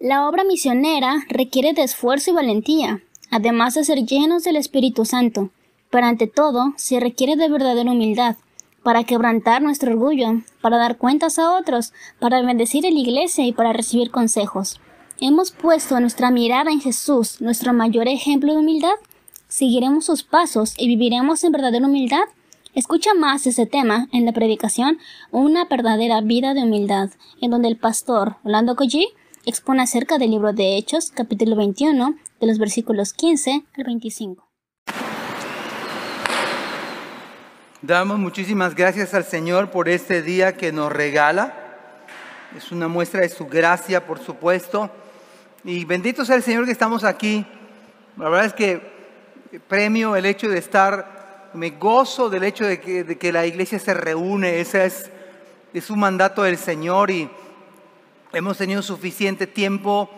La obra misionera requiere de esfuerzo y valentía, además de ser llenos del Espíritu Santo, pero ante todo se requiere de verdadera humildad, para quebrantar nuestro orgullo, para dar cuentas a otros, para bendecir a la iglesia y para recibir consejos. ¿Hemos puesto nuestra mirada en Jesús, nuestro mayor ejemplo de humildad? ¿Seguiremos sus pasos y viviremos en verdadera humildad? Escucha más ese tema en la predicación Una verdadera vida de humildad, en donde el pastor Orlando Collie expone acerca del libro de Hechos, capítulo 21, de los versículos 15 al 25. Damos muchísimas gracias al Señor por este día que nos regala. Es una muestra de su gracia, por supuesto. Y bendito sea el Señor que estamos aquí. La verdad es que premio el hecho de estar, me gozo del hecho de que, la iglesia se reúne. Ese es, es un mandato del Señor y hemos tenido suficiente tiempo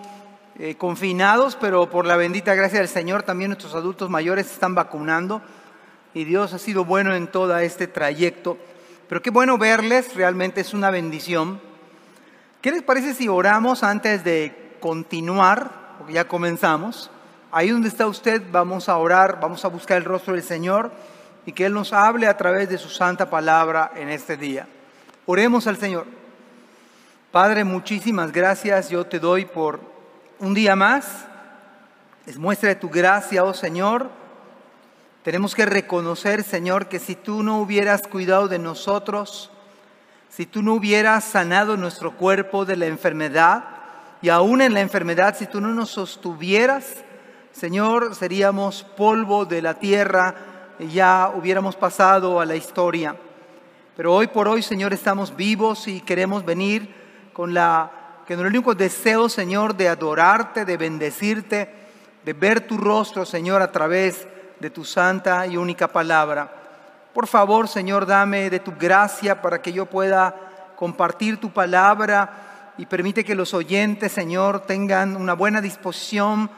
eh, confinados, pero por la bendita gracia del Señor también nuestros adultos mayores se están vacunando y Dios ha sido bueno en todo este trayecto. Pero qué bueno verles, realmente es una bendición. ¿Qué les parece si oramos antes de continuar? Porque ya comenzamos. Ahí donde está usted, vamos a orar, vamos a buscar el rostro del Señor y que Él nos hable a través de su santa palabra en este día. Oremos al Señor. Padre, muchísimas gracias yo te doy por un día más. Es muestra de tu gracia, oh Señor tenemos que reconocer, Señor, que si tú no hubieras cuidado de nosotros, si tú no hubieras sanado nuestro cuerpo de la enfermedad, y aún en la enfermedad, si tú no nos sostuvieras, Señor, seríamos polvo de la tierra y ya hubiéramos pasado a la historia. Pero hoy por hoy, Señor, estamos vivos y queremos venir con la que el único deseo, Señor, de adorarte, de bendecirte, de ver tu rostro, Señor, a través de tu santa y única palabra. Por favor, Señor, dame de tu gracia para que yo pueda compartir tu palabra y permite que los oyentes, Señor, tengan una buena disposición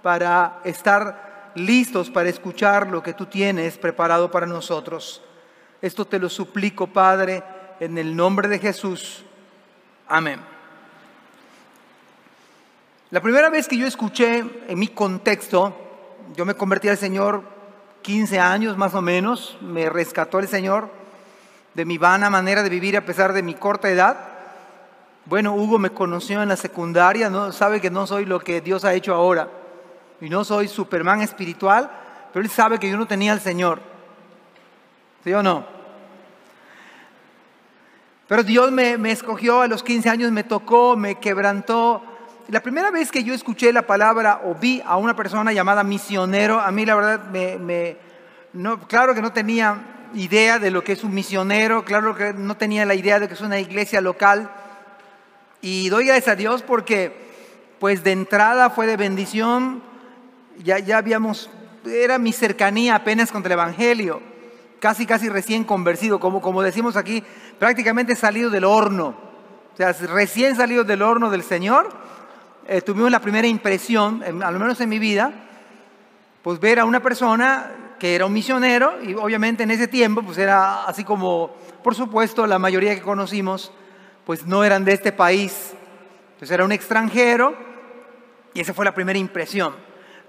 para estar listos para escuchar lo que tú tienes preparado para nosotros. Esto te lo suplico, Padre, en el nombre de Jesús. Amén. La primera vez que yo escuché en mi contexto yo me convertí al Señor 15 años más o menos, me rescató el Señor de mi vana manera de vivir a pesar de mi corta edad. Bueno, Hugo me conoció en la secundaria, no sabe que no soy lo que Dios ha hecho ahora y no soy Superman espiritual, pero él sabe que yo no tenía al Señor. ¿Sí o no? Pero Dios me, me escogió a los 15 años, me tocó, me quebrantó, la primera vez que yo escuché la palabra o vi a una persona llamada misionero, a mí la verdad me, no, claro que no tenía idea de lo que es un misionero, claro que no tenía la idea de que es una iglesia local. Y doy gracias a Dios porque pues de entrada fue de bendición, ya, ya habíamos, era mi cercanía apenas contra el Evangelio, casi casi recién convertido, como, como decimos aquí, prácticamente salido del horno, o sea, recién salido del horno del Señor eh, tuvimos la primera impresión, al menos en mi vida, pues ver a una persona que era un misionero y obviamente en ese tiempo pues era así como, por supuesto, la mayoría que conocimos pues no eran de este país, pues era un extranjero y esa fue la primera impresión.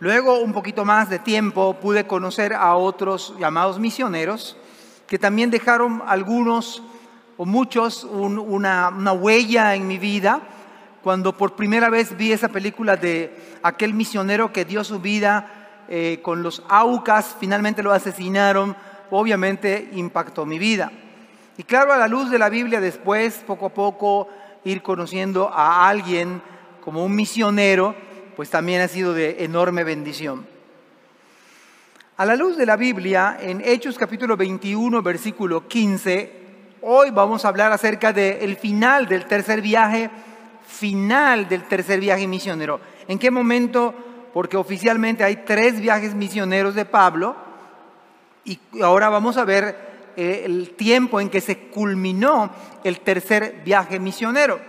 Luego, un poquito más de tiempo, pude conocer a otros llamados misioneros que también dejaron algunos o muchos una, huella en mi vida cuando por primera vez vi esa película de aquel misionero que dio su vida eh, con los aucas, finalmente lo asesinaron, obviamente impactó mi vida. Y claro, a la luz de la Biblia después, poco a poco, ir conociendo a alguien como un misionero, pues también ha sido de enorme bendición. A la luz de la Biblia, en Hechos capítulo 21, versículo 15, hoy vamos a hablar acerca del final del tercer viaje final del tercer viaje misionero. ¿En qué momento? Porque oficialmente hay tres viajes misioneros de Pablo y ahora vamos a ver eh, el tiempo en que se culminó el tercer viaje misionero.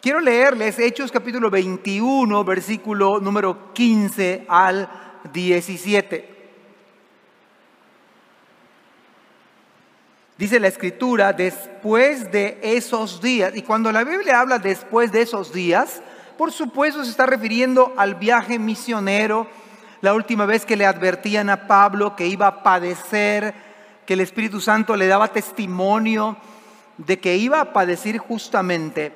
Quiero leerles Hechos capítulo 21, versículo número 15 al 17. Dice la escritura, después de esos días, y cuando la Biblia habla después de esos días, Por supuesto se está refiriendo al viaje misionero, la última vez que le advertían a Pablo que iba a padecer, que el Espíritu Santo le daba testimonio de que iba a padecer justamente.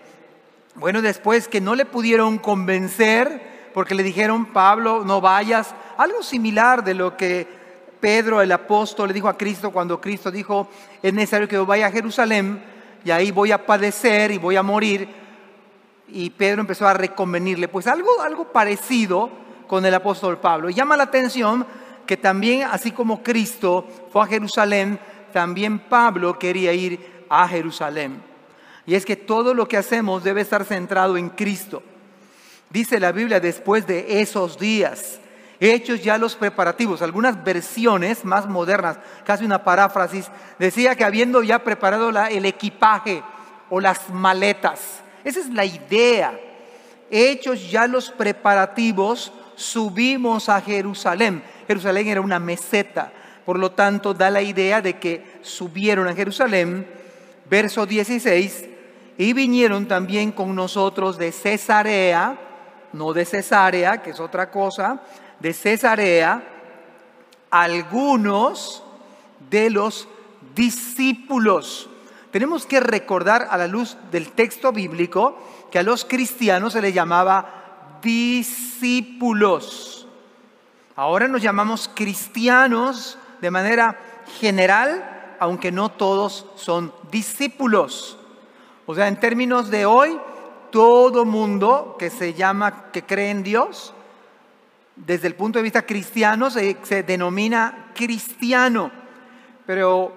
Bueno, después que no le pudieron convencer, porque le dijeron, Pablo, no vayas, algo similar de lo que Pedro, el apóstol, le dijo a Cristo cuando Cristo dijo, es necesario que yo vaya a Jerusalén y ahí voy a padecer y voy a morir. Y Pedro empezó a reconvenirle, pues algo, algo parecido con el apóstol Pablo. Y llama la atención que también, así como Cristo fue a Jerusalén, también Pablo quería ir a Jerusalén. Y es que todo lo que hacemos debe estar centrado en Cristo. Dice la Biblia después de esos días, hechos ya los preparativos. Algunas versiones más modernas, casi una paráfrasis, decía que habiendo ya preparado el equipaje o las maletas. Esa es la idea. Hechos ya los preparativos, subimos a Jerusalén. Jerusalén era una meseta, por lo tanto da la idea de que subieron a Jerusalén. Verso 16, y vinieron también con nosotros de Cesarea, no de Cesarea, que es otra cosa, de Cesarea algunos de los discípulos. Tenemos que recordar a la luz del texto bíblico que a los cristianos se les llamaba discípulos. Ahora nos llamamos cristianos de manera general, aunque no todos son discípulos. O sea, en términos de hoy, todo mundo que se llama, que cree en Dios, desde el punto de vista cristiano se, denomina cristiano, pero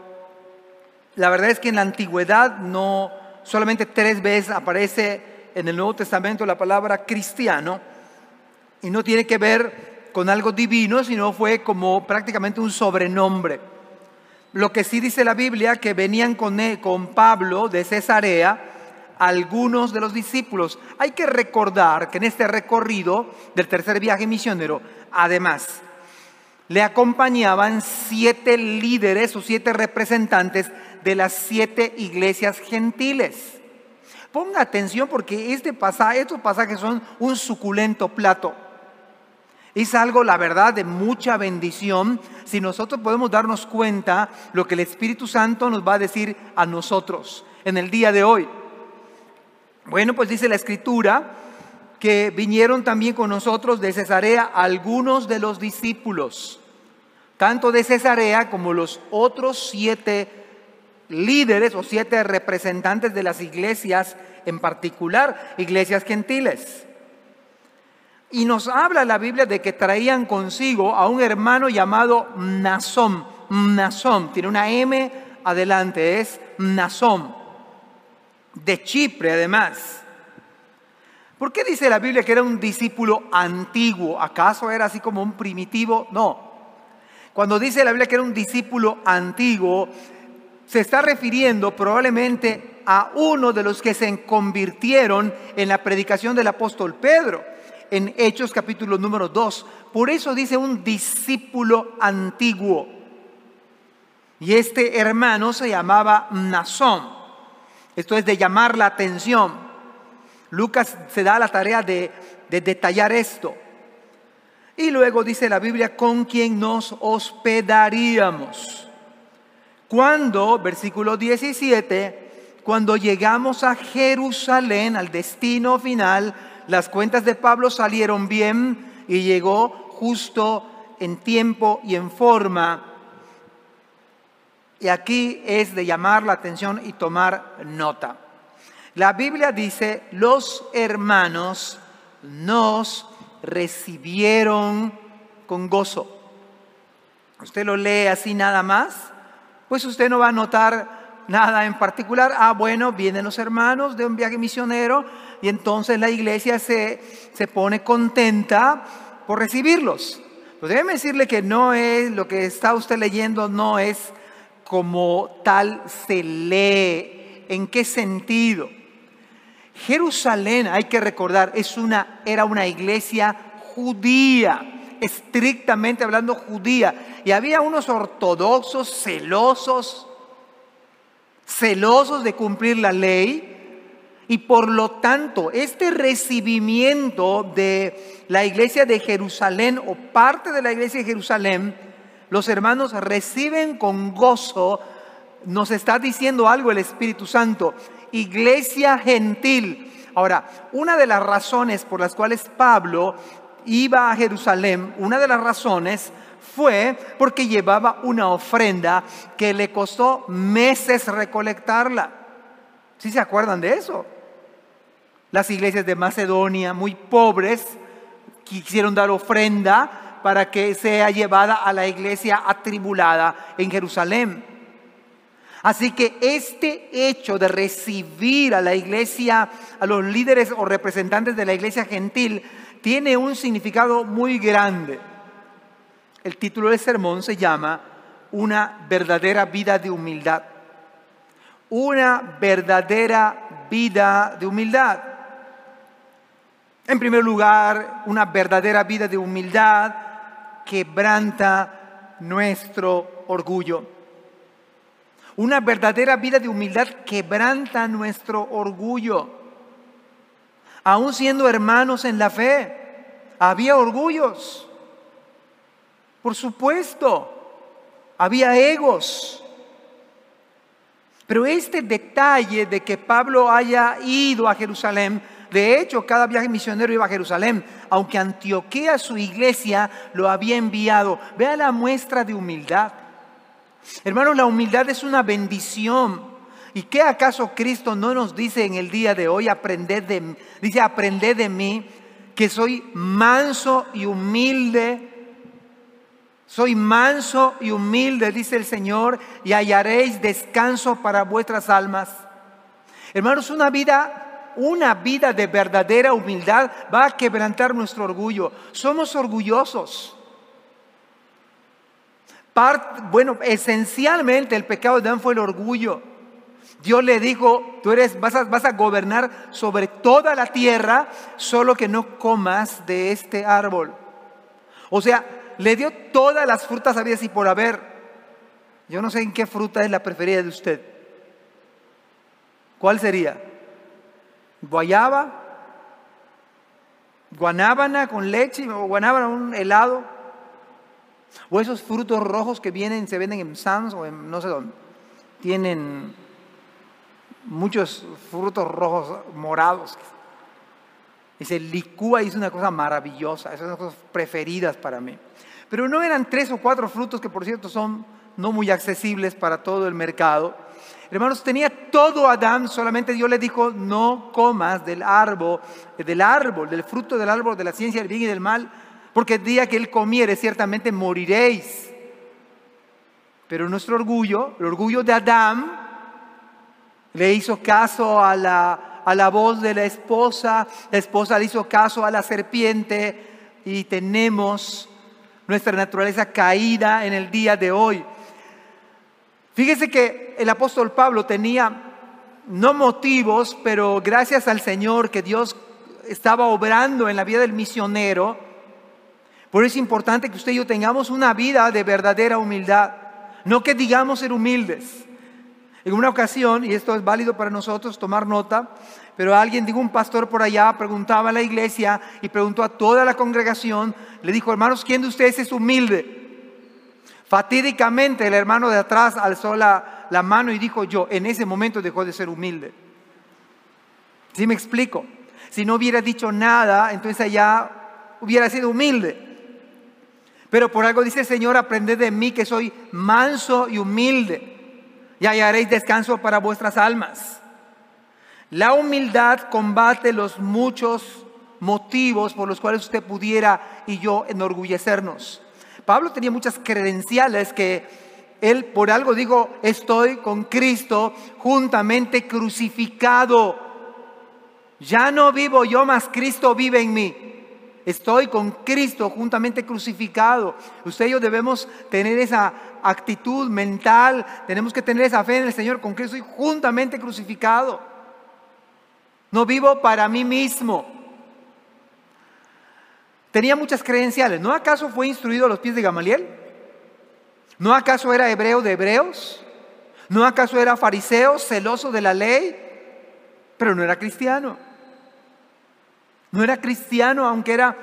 la verdad es que en la antigüedad no solamente tres veces aparece en el Nuevo Testamento la palabra cristiano y no tiene que ver con algo divino, sino fue como prácticamente un sobrenombre. Lo que sí dice la Biblia, que venían con, con Pablo de Cesarea, algunos de los discípulos. Hay que recordar que en este recorrido del tercer viaje misionero, además, le acompañaban siete líderes o siete representantes de las siete iglesias gentiles. Ponga atención porque este pasaje, estos pasajes son un suculento plato. Es algo, la verdad, de mucha bendición si nosotros podemos darnos cuenta lo que el Espíritu Santo nos va a decir a nosotros en el día de hoy. Bueno, pues dice la escritura que vinieron también con nosotros de Cesarea algunos de los discípulos, tanto de Cesarea como los otros siete líderes o siete representantes de las iglesias, en particular iglesias gentiles. Y nos habla la Biblia de que traían consigo a un hermano llamado Nazón. Nazón, tiene una M adelante, es Nazón de Chipre además. ¿Por qué dice la Biblia que era un discípulo antiguo? ¿Acaso era así como un primitivo? No. Cuando dice la Biblia que era un discípulo antiguo, se está refiriendo probablemente a uno de los que se convirtieron en la predicación del apóstol Pedro, en Hechos capítulo número 2. Por eso dice un discípulo antiguo. Y este hermano se llamaba Nazón. Esto es de llamar la atención. Lucas se da la tarea de, detallar esto. Y luego dice la Biblia, con quien nos hospedaríamos. Cuando, versículo 17, cuando llegamos a Jerusalén, al destino final, las cuentas de Pablo salieron bien y llegó justo en tiempo y en forma y aquí es de llamar la atención y tomar nota. La Biblia dice, los hermanos nos recibieron con gozo. Usted lo lee así nada más, pues usted no va a notar nada en particular. Ah, bueno, vienen los hermanos de un viaje misionero y entonces la iglesia se, se pone contenta por recibirlos. Pues déjeme decirle que no es, lo que está usted leyendo no es como tal se lee. ¿En qué sentido? Jerusalén, hay que recordar, es una, era una iglesia judía, estrictamente hablando judía. Y había unos ortodoxos celosos, celosos de cumplir la ley. Y por lo tanto, este recibimiento de la iglesia de Jerusalén o parte de la iglesia de Jerusalén, los hermanos reciben con gozo, nos está diciendo algo el Espíritu Santo, iglesia gentil. Ahora, una de las razones por las cuales Pablo iba a Jerusalén, una de las razones fue porque llevaba una ofrenda que le costó meses recolectarla. ¿Sí se acuerdan de eso? Las iglesias de Macedonia, muy pobres, quisieron dar ofrenda para que sea llevada a la iglesia atribulada en Jerusalén. Así que este hecho de recibir a la iglesia, a los líderes o representantes de la iglesia gentil, tiene un significado muy grande. El título del sermón se llama Una verdadera vida de humildad. Una verdadera vida de humildad. En primer lugar, una verdadera vida de humildad quebranta nuestro orgullo. Una verdadera vida de humildad quebranta nuestro orgullo. Aún siendo hermanos en la fe, había orgullos. Por supuesto, había egos. Pero este detalle de que Pablo haya ido a Jerusalén, de hecho, cada viaje misionero iba a Jerusalén, aunque Antioquía, su iglesia, lo había enviado. Vea la muestra de humildad. Hermanos, la humildad es una bendición. ¿Y qué acaso Cristo no nos dice en el día de hoy, aprended de, dice, aprended de mí, que soy manso y humilde? Soy manso y humilde, dice el Señor, y hallaréis descanso para vuestras almas. Hermanos, una vida, una vida de verdadera humildad va a quebrantar nuestro orgullo. Somos orgullosos bueno, esencialmente el pecado de Adán fue el orgullo. Dios le dijo, tú eres, vas a, vas a gobernar sobre toda la tierra, solo que no comas de este árbol. O sea, le dio todas las frutas habidas y por haber. Yo no sé en qué fruta es la preferida de usted. ¿Cuál sería? ¿Guayaba? ¿Guanábana con leche? ¿O guanábana un helado? O esos frutos rojos que vienen, se venden en Sam's o en no sé dónde. Tienen muchos frutos rojos morados. Y se licúa y es una cosa maravillosa. Esas son las cosas preferidas para mí. Pero no eran tres o cuatro frutos que por cierto son no muy accesibles para todo el mercado. Hermanos, tenía todo Adán, solamente Dios le dijo, no comas del árbol, del árbol, del fruto del árbol de la ciencia del bien y del mal, porque el día que Él comiere ciertamente moriréis. Pero nuestro orgullo, el orgullo de Adán, le hizo caso a la, a la voz de la esposa, la esposa le hizo caso a la serpiente y tenemos nuestra naturaleza caída en el día de hoy. Fíjese que el apóstol Pablo tenía no motivos, pero gracias al Señor que Dios estaba obrando en la vida del misionero, por eso es importante que usted y yo tengamos una vida de verdadera humildad. No que digamos ser humildes. En una ocasión, y esto es válido para nosotros tomar nota, pero alguien, digo un pastor por allá, preguntaba a la iglesia y preguntó a toda la congregación, le dijo, hermanos, ¿quién de ustedes es humilde? Fatídicamente el hermano de atrás alzó la, mano y dijo, yo, en ese momento dejó de ser humilde. ¿Sí me explico? Si no hubiera dicho nada, entonces allá hubiera sido humilde. Pero por algo dice el Señor, aprended de mí que soy manso y humilde, y hallaréis descanso para vuestras almas. La humildad combate los muchos motivos por los cuales usted pudiera y yo enorgullecernos. Pablo tenía muchas credenciales que él por algo dijo, estoy con Cristo juntamente crucificado. Ya no vivo yo, más Cristo vive en mí. Estoy con Cristo juntamente crucificado. Usted y yo debemos tener esa actitud mental, tenemos que tener esa fe en el Señor, con Cristo estoy juntamente crucificado. No vivo para mí mismo. Tenía muchas credenciales. ¿No acaso fue instruido a los pies de Gamaliel? ¿No acaso era hebreo de hebreos? ¿No acaso era fariseo, celoso de la ley? pero no era cristiano. No era cristiano, aunque era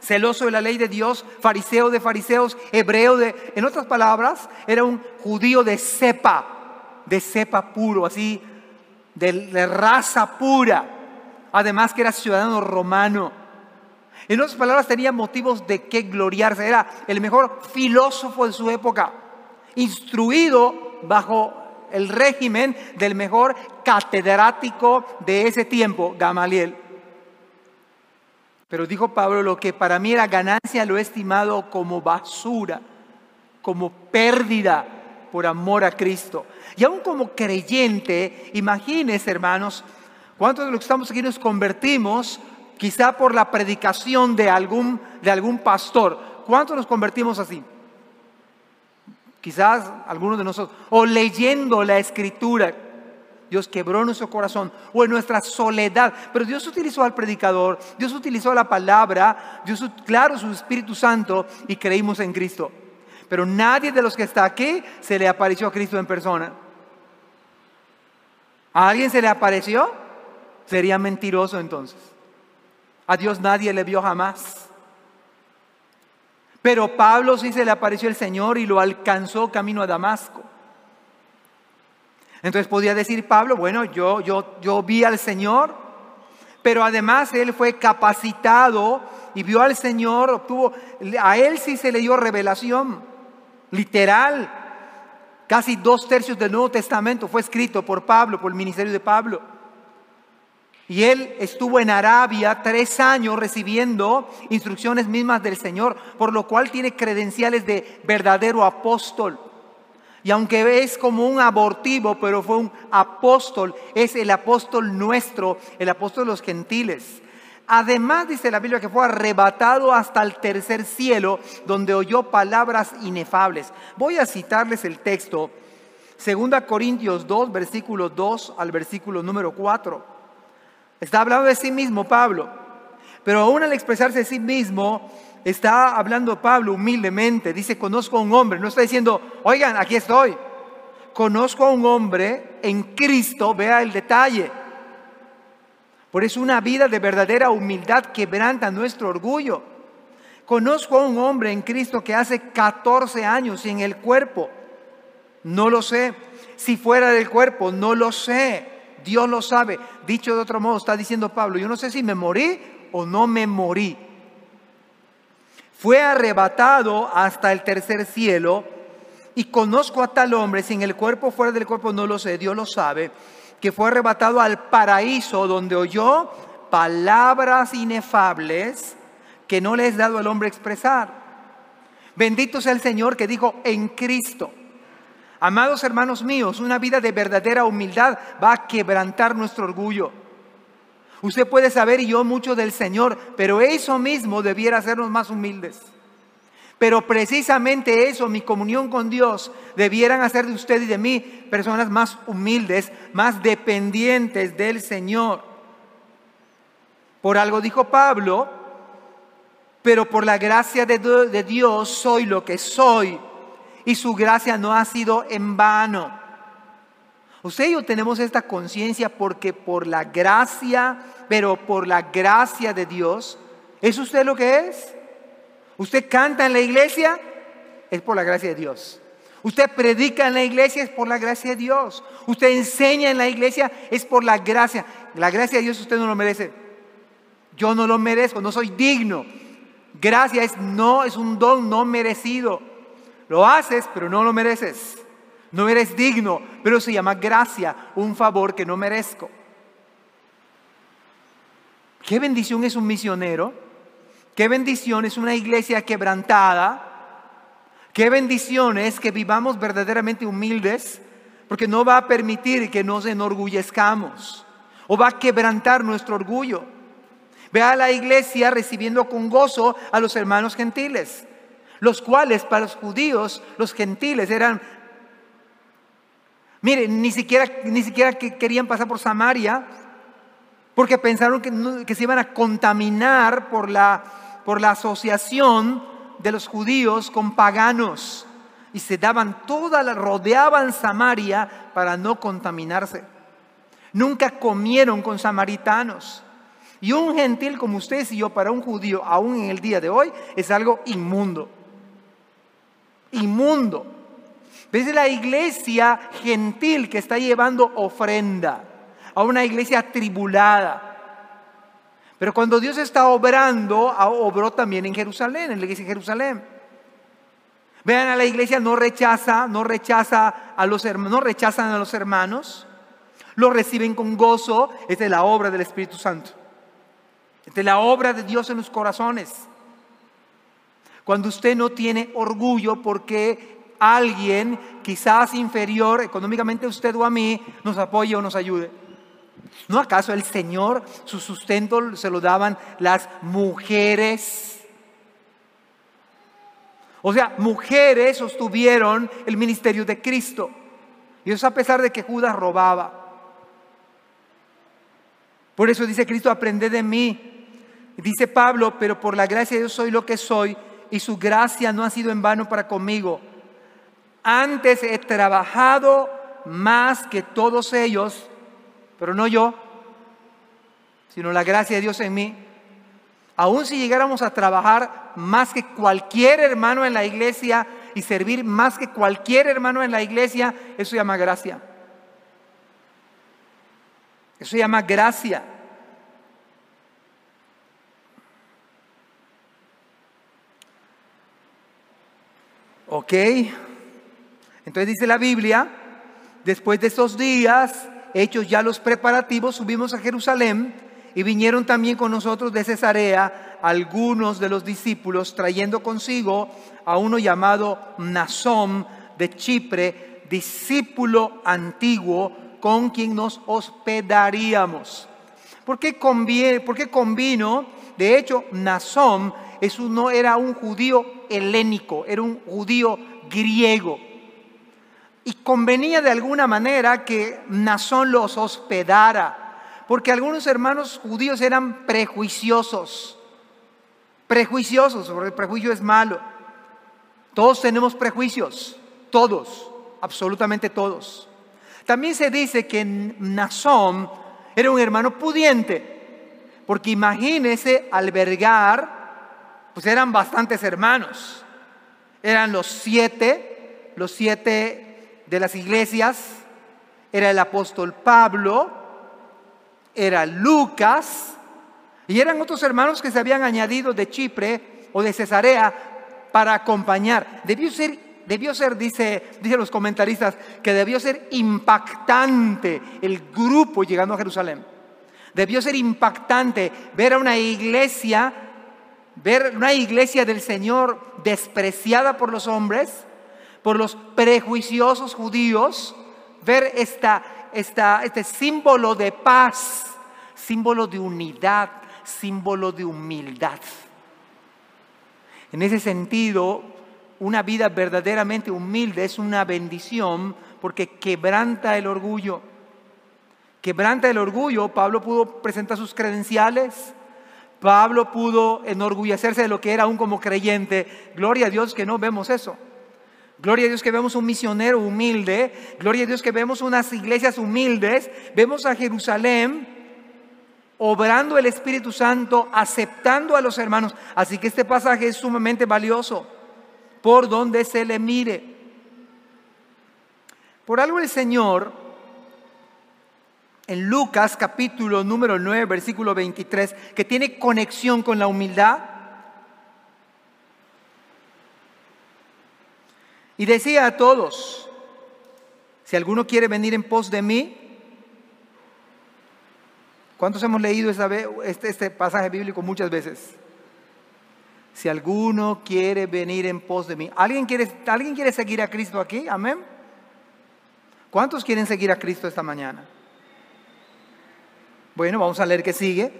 celoso de la ley de Dios, fariseo de fariseos, hebreo de, en otras palabras, era un judío de cepa, de cepa puro, así, de, raza pura. Además que era ciudadano romano. En otras palabras, tenía motivos de que gloriarse. Era el mejor filósofo de su época, instruido bajo el régimen del mejor catedrático de ese tiempo, Gamaliel. Pero dijo Pablo, lo que para mí era ganancia lo he estimado como basura, como pérdida por amor a Cristo. Y aún como creyente, imagínense hermanos, ¿cuántos de los que estamos aquí nos convertimos quizá por la predicación de algún, de algún pastor? ¿Cuántos nos convertimos así? Quizás algunos de nosotros, o leyendo la escritura, Dios quebró nuestro corazón o en nuestra soledad. Pero Dios utilizó al predicador, Dios utilizó la palabra, Dios, claro, su Espíritu Santo y creímos en Cristo. Pero nadie de los que está aquí se le apareció a Cristo en persona. ¿A alguien se le apareció? Sería mentiroso entonces. A Dios nadie le vio jamás. Pero Pablo sí se le apareció el Señor y lo alcanzó camino a Damasco. Entonces podía decir Pablo, bueno, yo, yo, yo vi al Señor, pero además él fue capacitado y vio al Señor, obtuvo, a él sí se le dio revelación, literal. Casi dos tercios del Nuevo Testamento fue escrito por Pablo, por el ministerio de Pablo. Y él estuvo en Arabia tres años recibiendo instrucciones mismas del Señor, por lo cual tiene credenciales de verdadero apóstol. Y aunque es como un abortivo, pero fue un apóstol, es el apóstol nuestro, el apóstol de los gentiles. Además dice la Biblia que fue arrebatado hasta el tercer cielo, donde oyó palabras inefables. Voy a citarles el texto, 2 Corintios 2, versículo 2 al versículo número 4. Está hablando de sí mismo Pablo, pero aún al expresarse de sí mismo, está hablando Pablo humildemente, dice, conozco a un hombre, no está diciendo, oigan, aquí estoy. Conozco a un hombre en Cristo, vea el detalle. Por eso una vida de verdadera humildad quebranta nuestro orgullo. Conozco a un hombre en Cristo que hace 14 años en el cuerpo. No lo sé. Si fuera del cuerpo, no lo sé. Dios lo sabe. Dicho de otro modo, está diciendo Pablo, yo no sé si me morí o no me morí fue arrebatado hasta el tercer cielo y conozco a tal hombre, si en el cuerpo fuera del cuerpo no lo sé, Dios lo sabe, que fue arrebatado al paraíso donde oyó palabras inefables que no le es dado al hombre expresar. Bendito sea el Señor que dijo en Cristo. Amados hermanos míos, una vida de verdadera humildad va a quebrantar nuestro orgullo. Usted puede saber y yo mucho del Señor, pero eso mismo debiera hacernos más humildes. Pero precisamente eso, mi comunión con Dios, debieran hacer de usted y de mí personas más humildes, más dependientes del Señor. Por algo dijo Pablo, pero por la gracia de, Dios soy lo que soy y su gracia no ha sido en vano. Usted y yo tenemos esta conciencia porque por la gracia, pero por la gracia de Dios, ¿es usted lo que es? Usted canta en la iglesia, es por la gracia de Dios. Usted predica en la iglesia, es por la gracia de Dios. Usted enseña en la iglesia, es por la gracia. La gracia de Dios usted no lo merece. Yo no lo merezco, no soy digno. Gracia es no, es un don no merecido. Lo haces, pero no lo mereces. No eres digno, pero se llama gracia, un favor que no merezco. Qué bendición es un misionero. Qué bendición es una iglesia quebrantada. Qué bendición es que vivamos verdaderamente humildes, porque no va a permitir que nos enorgullezcamos o va a quebrantar nuestro orgullo. Ve a la iglesia recibiendo con gozo a los hermanos gentiles, los cuales para los judíos, los gentiles eran Miren, ni siquiera, ni siquiera querían pasar por Samaria porque pensaron que, se iban a contaminar por la, por la asociación de los judíos con paganos. Y se daban toda la, rodeaban Samaria para no contaminarse. Nunca comieron con samaritanos. Y un gentil como ustedes y yo para un judío, aún en el día de hoy, es algo inmundo. Inmundo. ¿Ves la iglesia gentil que está llevando ofrenda a una iglesia tribulada? Pero cuando Dios está obrando, obró también en Jerusalén, en la iglesia de Jerusalén. Vean a la iglesia, no rechaza, no rechaza a los hermanos, no rechazan a los hermanos, lo reciben con gozo, es de la obra del Espíritu Santo. Es de la obra de Dios en los corazones. Cuando usted no tiene orgullo porque alguien, quizás inferior económicamente a usted o a mí, nos apoye o nos ayude. ¿No acaso el Señor su sustento se lo daban las mujeres? O sea, mujeres sostuvieron el ministerio de Cristo. Y eso a pesar de que Judas robaba. Por eso dice Cristo, aprende de mí. Dice Pablo, pero por la gracia de Dios soy lo que soy y su gracia no ha sido en vano para conmigo. Antes he trabajado más que todos ellos, pero no yo, sino la gracia de Dios en mí. Aún si llegáramos a trabajar más que cualquier hermano en la iglesia y servir más que cualquier hermano en la iglesia, eso se llama gracia. Eso se llama gracia. ¿Ok? Entonces dice la Biblia, después de esos días, hechos ya los preparativos, subimos a Jerusalén y vinieron también con nosotros de Cesarea algunos de los discípulos, trayendo consigo a uno llamado Nasom de Chipre, discípulo antiguo con quien nos hospedaríamos. ¿Por qué, conviene, por qué convino? De hecho, Nasom no era un judío helénico, era un judío griego. Y convenía de alguna manera que Nasón los hospedara, porque algunos hermanos judíos eran prejuiciosos. Prejuiciosos, porque el prejuicio es malo. Todos tenemos prejuicios, todos, absolutamente todos. También se dice que Nazón era un hermano pudiente, porque imagínese albergar, pues eran bastantes hermanos. Eran los siete, los siete de las iglesias, era el apóstol Pablo, era Lucas, y eran otros hermanos que se habían añadido de Chipre o de Cesarea para acompañar. Debió ser debió ser, dice, dice los comentaristas, que debió ser impactante el grupo llegando a Jerusalén. Debió ser impactante ver a una iglesia, ver una iglesia del Señor despreciada por los hombres, por los prejuiciosos judíos, ver esta, este símbolo de paz, símbolo de unidad, símbolo de humildad. En ese sentido, una vida verdaderamente humilde es una bendición porque quebranta el orgullo. Quebranta el orgullo. Pablo pudo presentar sus credenciales. Pablo pudo enorgullecerse de lo que era aún como creyente. Gloria a Dios que no vemos eso. Gloria a Dios que vemos un misionero humilde. Gloria a Dios que vemos unas iglesias humildes. Vemos a Jerusalén obrando el Espíritu Santo, aceptando a los hermanos. Así que este pasaje es sumamente valioso por donde se le mire. Por algo el Señor, en Lucas capítulo número 9, versículo 23, que tiene conexión con la humildad, y decía a todos, si alguno quiere venir en pos de mí, ¿cuántos hemos leído este, este pasaje bíblico muchas veces? si alguno quiere venir en pos de mí. ¿Alguien quiere, ¿Alguien quiere seguir a Cristo aquí? Amén. ¿Cuántos quieren seguir a Cristo esta mañana? Bueno, vamos a leer qué sigue.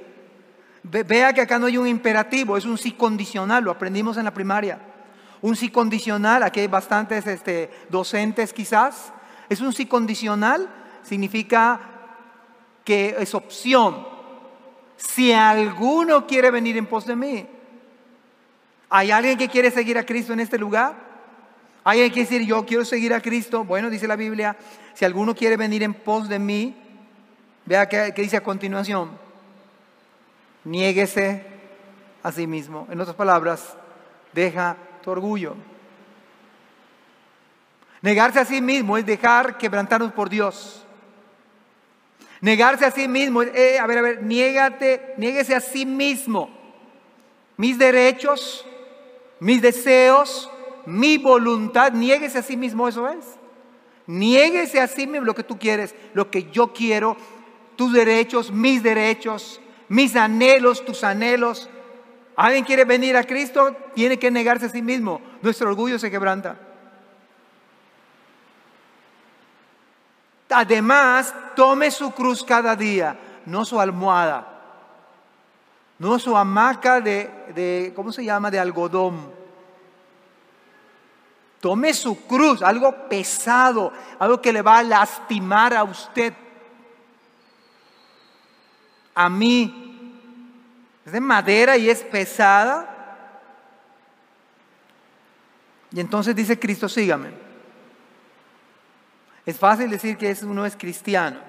Vea que acá no hay un imperativo, es un sí condicional, lo aprendimos en la primaria. Un sí condicional, aquí hay bastantes este, docentes quizás. Es un sí condicional, significa que es opción. Si alguno quiere venir en pos de mí, ¿Hay alguien que quiere seguir a Cristo en este lugar? ¿Hay alguien que decir, yo quiero seguir a Cristo? Bueno, dice la Biblia, si alguno quiere venir en pos de mí, Vea qué, dice a continuación. Niéguese a sí mismo. En otras palabras, deja tu orgullo. Negarse a sí mismo es dejar quebrantarnos por Dios. Negarse a sí mismo, eh, a ver, a ver, niégate, niéguese a sí mismo. Mis derechos, mis deseos, mi voluntad, niéguese a sí mismo, eso es. Niéguese a sí mismo lo que tú quieres, lo que yo quiero, tus derechos, mis derechos, mis anhelos, tus anhelos. Alguien quiere venir a Cristo, tiene que negarse a sí mismo. Nuestro orgullo se quebranta. Además, tome su cruz cada día, no su almohada, no su hamaca de, de ¿cómo se llama?, de algodón. Tome su cruz, algo pesado, algo que le va a lastimar a usted, a mí. Es de madera y es pesada. Y entonces dice Cristo, sígame. Es fácil decir que uno es cristiano.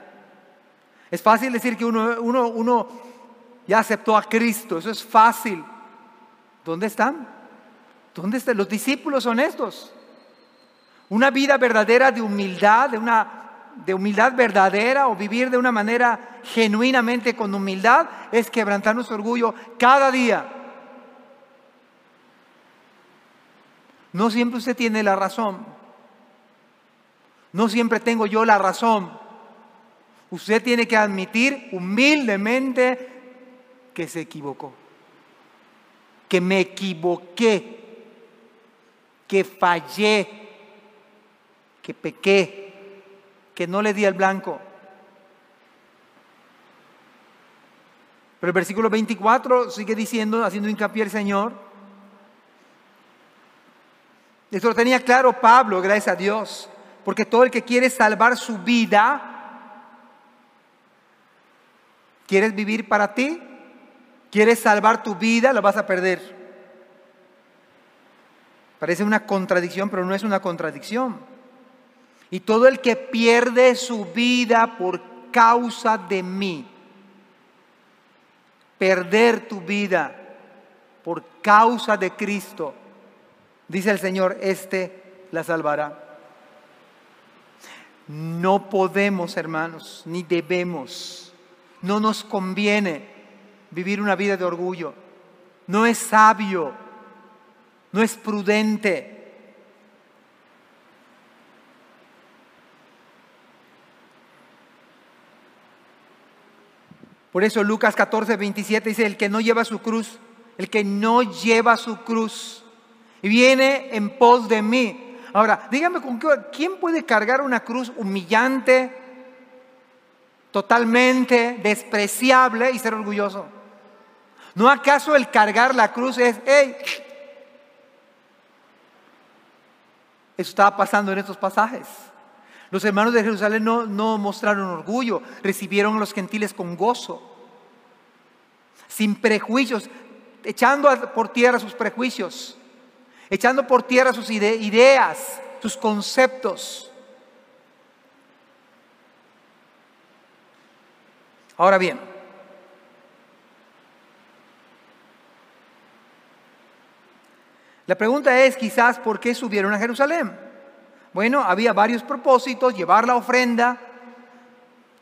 Es fácil decir que uno, uno, uno ya aceptó a Cristo. Eso es fácil. ¿Dónde están? ¿Dónde están los discípulos honestos? Una vida verdadera de humildad, de una de humildad verdadera o vivir de una manera genuinamente con humildad es quebrantar nuestro orgullo cada día. No siempre usted tiene la razón. No siempre tengo yo la razón. Usted tiene que admitir humildemente que se equivocó, que me equivoqué, que fallé, que pequé, que no le di al blanco. Pero el versículo 24 sigue diciendo, haciendo hincapié el Señor. Esto lo tenía claro Pablo, gracias a Dios. Porque todo el que quiere salvar su vida, ¿quieres vivir para ti? ¿Quieres salvar tu vida? La vas a perder. Parece una contradicción, pero no es una contradicción. Y todo el que pierde su vida por causa de mí, perder tu vida por causa de Cristo, dice el Señor, este la salvará. No podemos, hermanos, ni debemos. No nos conviene vivir una vida de orgullo. No es sabio, no es prudente. Por eso Lucas 14, 27 dice, el que no lleva su cruz, el que no lleva su cruz viene en pos de mí, Ahora, dígame, ¿con ¿quién puede cargar una cruz humillante, totalmente despreciable y ser orgulloso? ¿No acaso el cargar la cruz es, hey, eso estaba pasando en estos pasajes. Los hermanos de Jerusalén no, mostraron orgullo, recibieron a los gentiles con gozo, sin prejuicios, echando por tierra sus prejuicios echando por tierra sus ideas, sus conceptos. Ahora bien, la pregunta es quizás por qué subieron a Jerusalén. Bueno, había varios propósitos, llevar la ofrenda.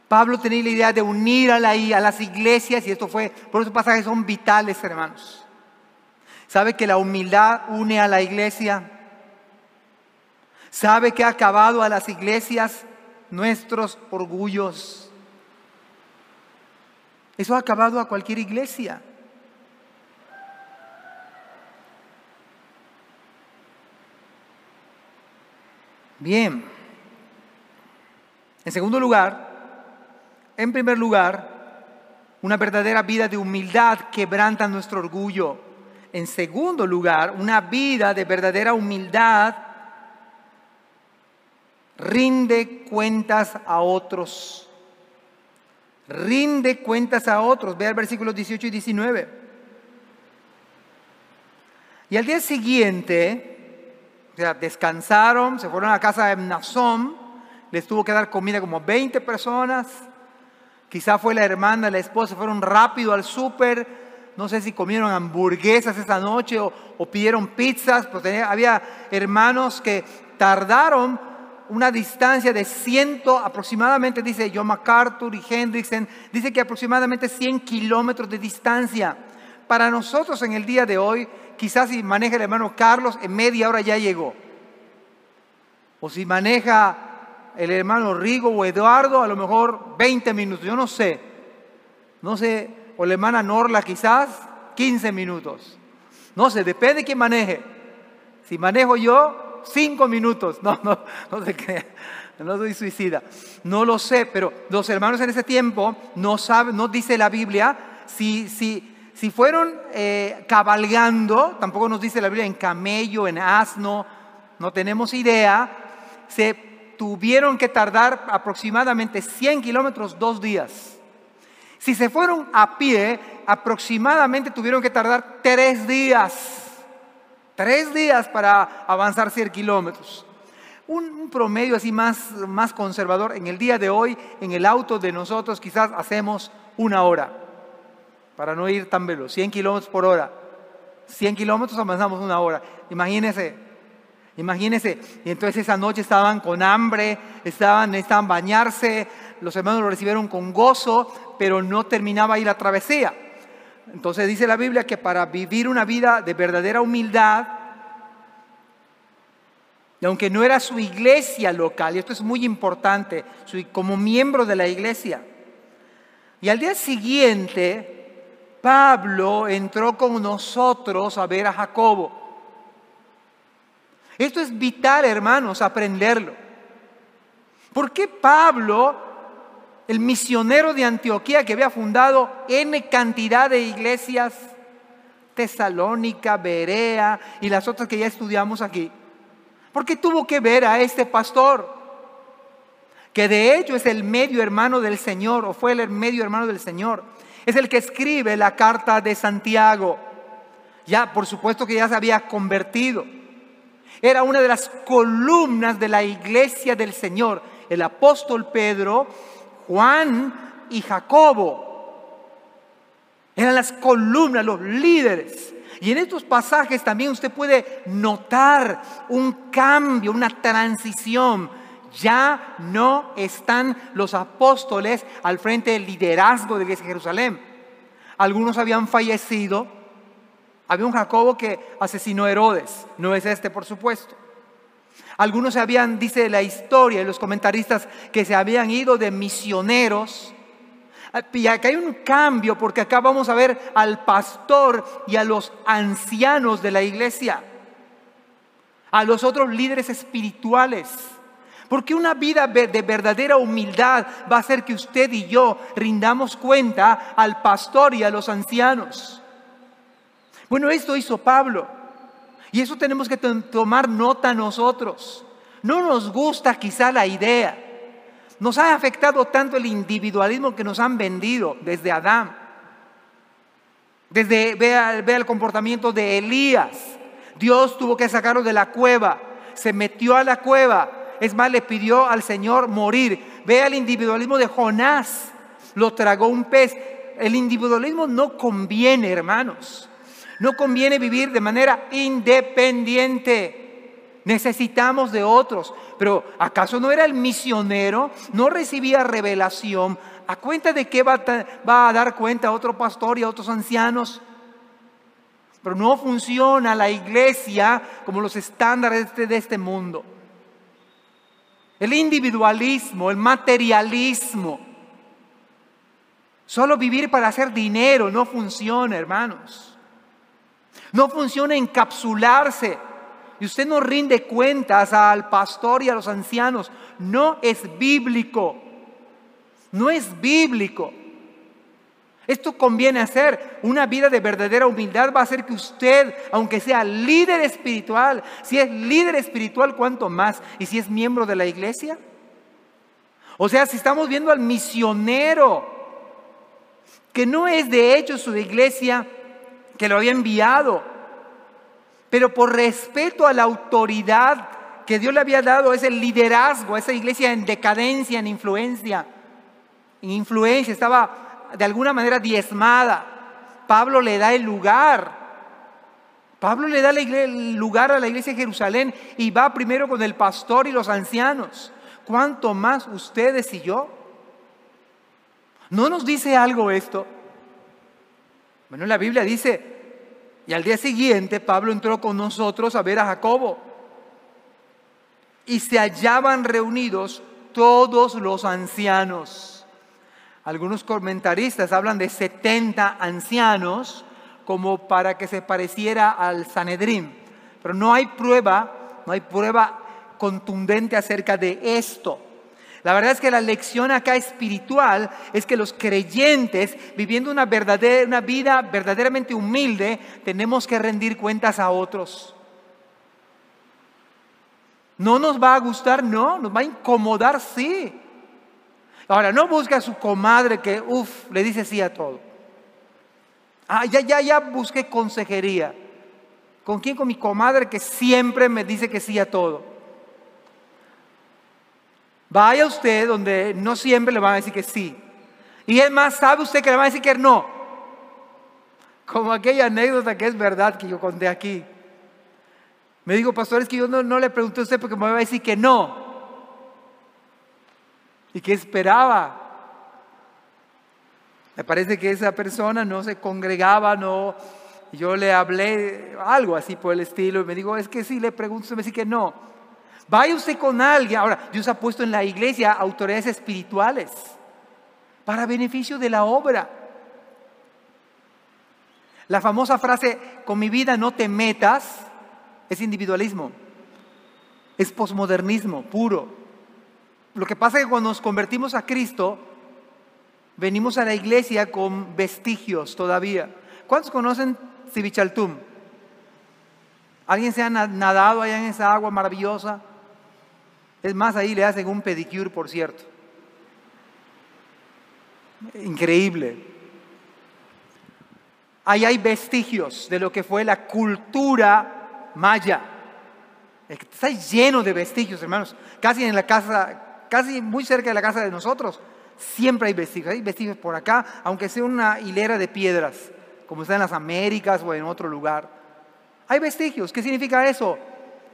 Pablo tenía la idea de unir a, a las iglesias y esto fue, por esos pasajes son vitales, hermanos. ¿Sabe que la humildad une a la iglesia? ¿Sabe que ha acabado a las iglesias nuestros orgullos? Eso ha acabado a cualquier iglesia. Bien. En segundo lugar, en primer lugar, una verdadera vida de humildad quebranta nuestro orgullo. En segundo lugar, una vida de verdadera humildad rinde cuentas a otros. Rinde cuentas a otros. Vea el versículo 18 y 19. Y al día siguiente, o sea, descansaron, se fueron a casa de Nazón, les tuvo que dar comida como 20 personas. Quizá fue la hermana, la esposa, fueron rápido al súper, no sé si comieron hamburguesas esa noche o, pidieron pizzas, pues había hermanos que tardaron una distancia de ciento, aproximadamente, dice John MacArthur y Hendrickson, dice que aproximadamente 100 kilómetros de distancia. Para nosotros en el día de hoy, quizás si maneja el hermano Carlos, en media hora ya llegó. O si maneja el hermano Rigo o Eduardo, a lo mejor 20 minutos, yo no sé. No sé, o la hermana Norla quizás 15 minutos. No sé, depende de quién maneje. Si manejo yo, 5 minutos. No, no, no se crea. No soy suicida. No lo sé, pero los hermanos en ese tiempo no saben, no dice la Biblia si, si, si fueron eh, cabalgando, tampoco nos dice la Biblia en camello, en asno, no tenemos idea, se tuvieron que tardar aproximadamente 100 kilómetros dos días. Si se fueron a pie, aproximadamente tuvieron que tardar tres días. Tres días para avanzar 100 kilómetros. Un, promedio así más, más conservador, en el día de hoy, en el auto de nosotros quizás hacemos una hora, para no ir tan veloz, 100 kilómetros por hora. 100 kilómetros avanzamos una hora. Imagínense, imagínense. Y entonces esa noche estaban con hambre, estaban, necesitaban bañarse, los hermanos lo recibieron con gozo, pero no terminaba ahí la travesía. Entonces dice la Biblia que para vivir una vida de verdadera humildad, y aunque no era su iglesia local, y esto es muy importante, como miembro de la iglesia, y al día siguiente, Pablo entró con nosotros a ver a Jacobo. Esto es vital, hermanos, aprenderlo. ¿Por qué Pablo el misionero de Antioquía que había fundado N cantidad de iglesias, Tesalónica, Berea y las otras que ya estudiamos aquí. Porque tuvo que ver a este pastor, que de hecho es el medio hermano del Señor, o fue el medio hermano del Señor. Es el que escribe la carta de Santiago. Ya, por supuesto que ya se había convertido. Era una de las columnas de la iglesia del Señor. El apóstol Pedro Juan y Jacobo. Eran las columnas, los líderes. Y en estos pasajes también usted puede notar un cambio, una transición. Ya no están los apóstoles al frente del liderazgo de la iglesia de Jerusalén. Algunos habían fallecido. Había un Jacobo que asesinó a Herodes. No es este, por supuesto. Algunos se habían, dice la historia y los comentaristas, que se habían ido de misioneros. Y acá hay un cambio porque acá vamos a ver al pastor y a los ancianos de la iglesia, a los otros líderes espirituales. Porque una vida de verdadera humildad va a hacer que usted y yo rindamos cuenta al pastor y a los ancianos. Bueno, esto hizo Pablo. Y eso tenemos que tomar nota nosotros. No nos gusta quizá la idea. Nos ha afectado tanto el individualismo que nos han vendido desde Adán. Desde, vea, vea el comportamiento de Elías. Dios tuvo que sacarlo de la cueva. Se metió a la cueva. Es más, le pidió al Señor morir. Vea el individualismo de Jonás. Lo tragó un pez. El individualismo no conviene, hermanos. No conviene vivir de manera independiente. Necesitamos de otros. Pero ¿acaso no era el misionero? ¿No recibía revelación? ¿A cuenta de qué va a, dar cuenta a otro pastor y a otros ancianos? Pero no funciona la iglesia como los estándares de este mundo. El individualismo, el materialismo. Solo vivir para hacer dinero no funciona, hermanos. No funciona encapsularse. Y usted no rinde cuentas al pastor y a los ancianos. No es bíblico. No es bíblico. Esto conviene hacer. Una vida de verdadera humildad va a hacer que usted, aunque sea líder espiritual, si es líder espiritual, ¿cuánto más? ¿Y si es miembro de la iglesia? O sea, si estamos viendo al misionero, que no es de hecho su iglesia, que lo había enviado. Pero por respeto a la autoridad que Dios le había dado, ese liderazgo, esa iglesia en decadencia, en influencia, influencia, estaba de alguna manera diezmada. Pablo le da el lugar. Pablo le da el lugar a la iglesia de Jerusalén y va primero con el pastor y los ancianos. ¿Cuánto más ustedes y yo? ¿No nos dice algo esto? Bueno, la Biblia dice, y al día siguiente Pablo entró con nosotros a ver a Jacobo. Y se hallaban reunidos todos los ancianos. Algunos comentaristas hablan de 70 ancianos como para que se pareciera al Sanedrín. Pero no hay prueba, no hay prueba contundente acerca de esto. La verdad es que la lección acá espiritual es que los creyentes, viviendo una, verdadera, una vida verdaderamente humilde, tenemos que rendir cuentas a otros. ¿No nos va a gustar? No, nos va a incomodar, sí. Ahora, no busca a su comadre que, uff, le dice sí a todo. Ah, ya, ya, ya busqué consejería. ¿Con quién? Con mi comadre que siempre me dice que sí a todo. Vaya usted donde no siempre le van a decir que sí. Y es más, sabe usted que le van a decir que no. Como aquella anécdota que es verdad que yo conté aquí. Me digo, pastor, es que yo no, le pregunté a usted porque me va a decir que no. ¿Y qué esperaba? Me parece que esa persona no se congregaba, no. Yo le hablé algo así por el estilo y me digo, es que si le pregunto, me dice que no. Vaya usted con alguien. Ahora, Dios ha puesto en la iglesia autoridades espirituales para beneficio de la obra. La famosa frase, con mi vida no te metas, es individualismo, es posmodernismo puro. Lo que pasa es que cuando nos convertimos a Cristo, venimos a la iglesia con vestigios todavía. ¿Cuántos conocen Sivichaltum? ¿Alguien se ha nadado allá en esa agua maravillosa? Es más, ahí le hacen un pedicure, por cierto. Increíble. Ahí hay vestigios de lo que fue la cultura maya. Está lleno de vestigios, hermanos. Casi en la casa, casi muy cerca de la casa de nosotros, siempre hay vestigios. Hay vestigios por acá, aunque sea una hilera de piedras, como está en las Américas o en otro lugar. Hay vestigios. ¿Qué significa eso?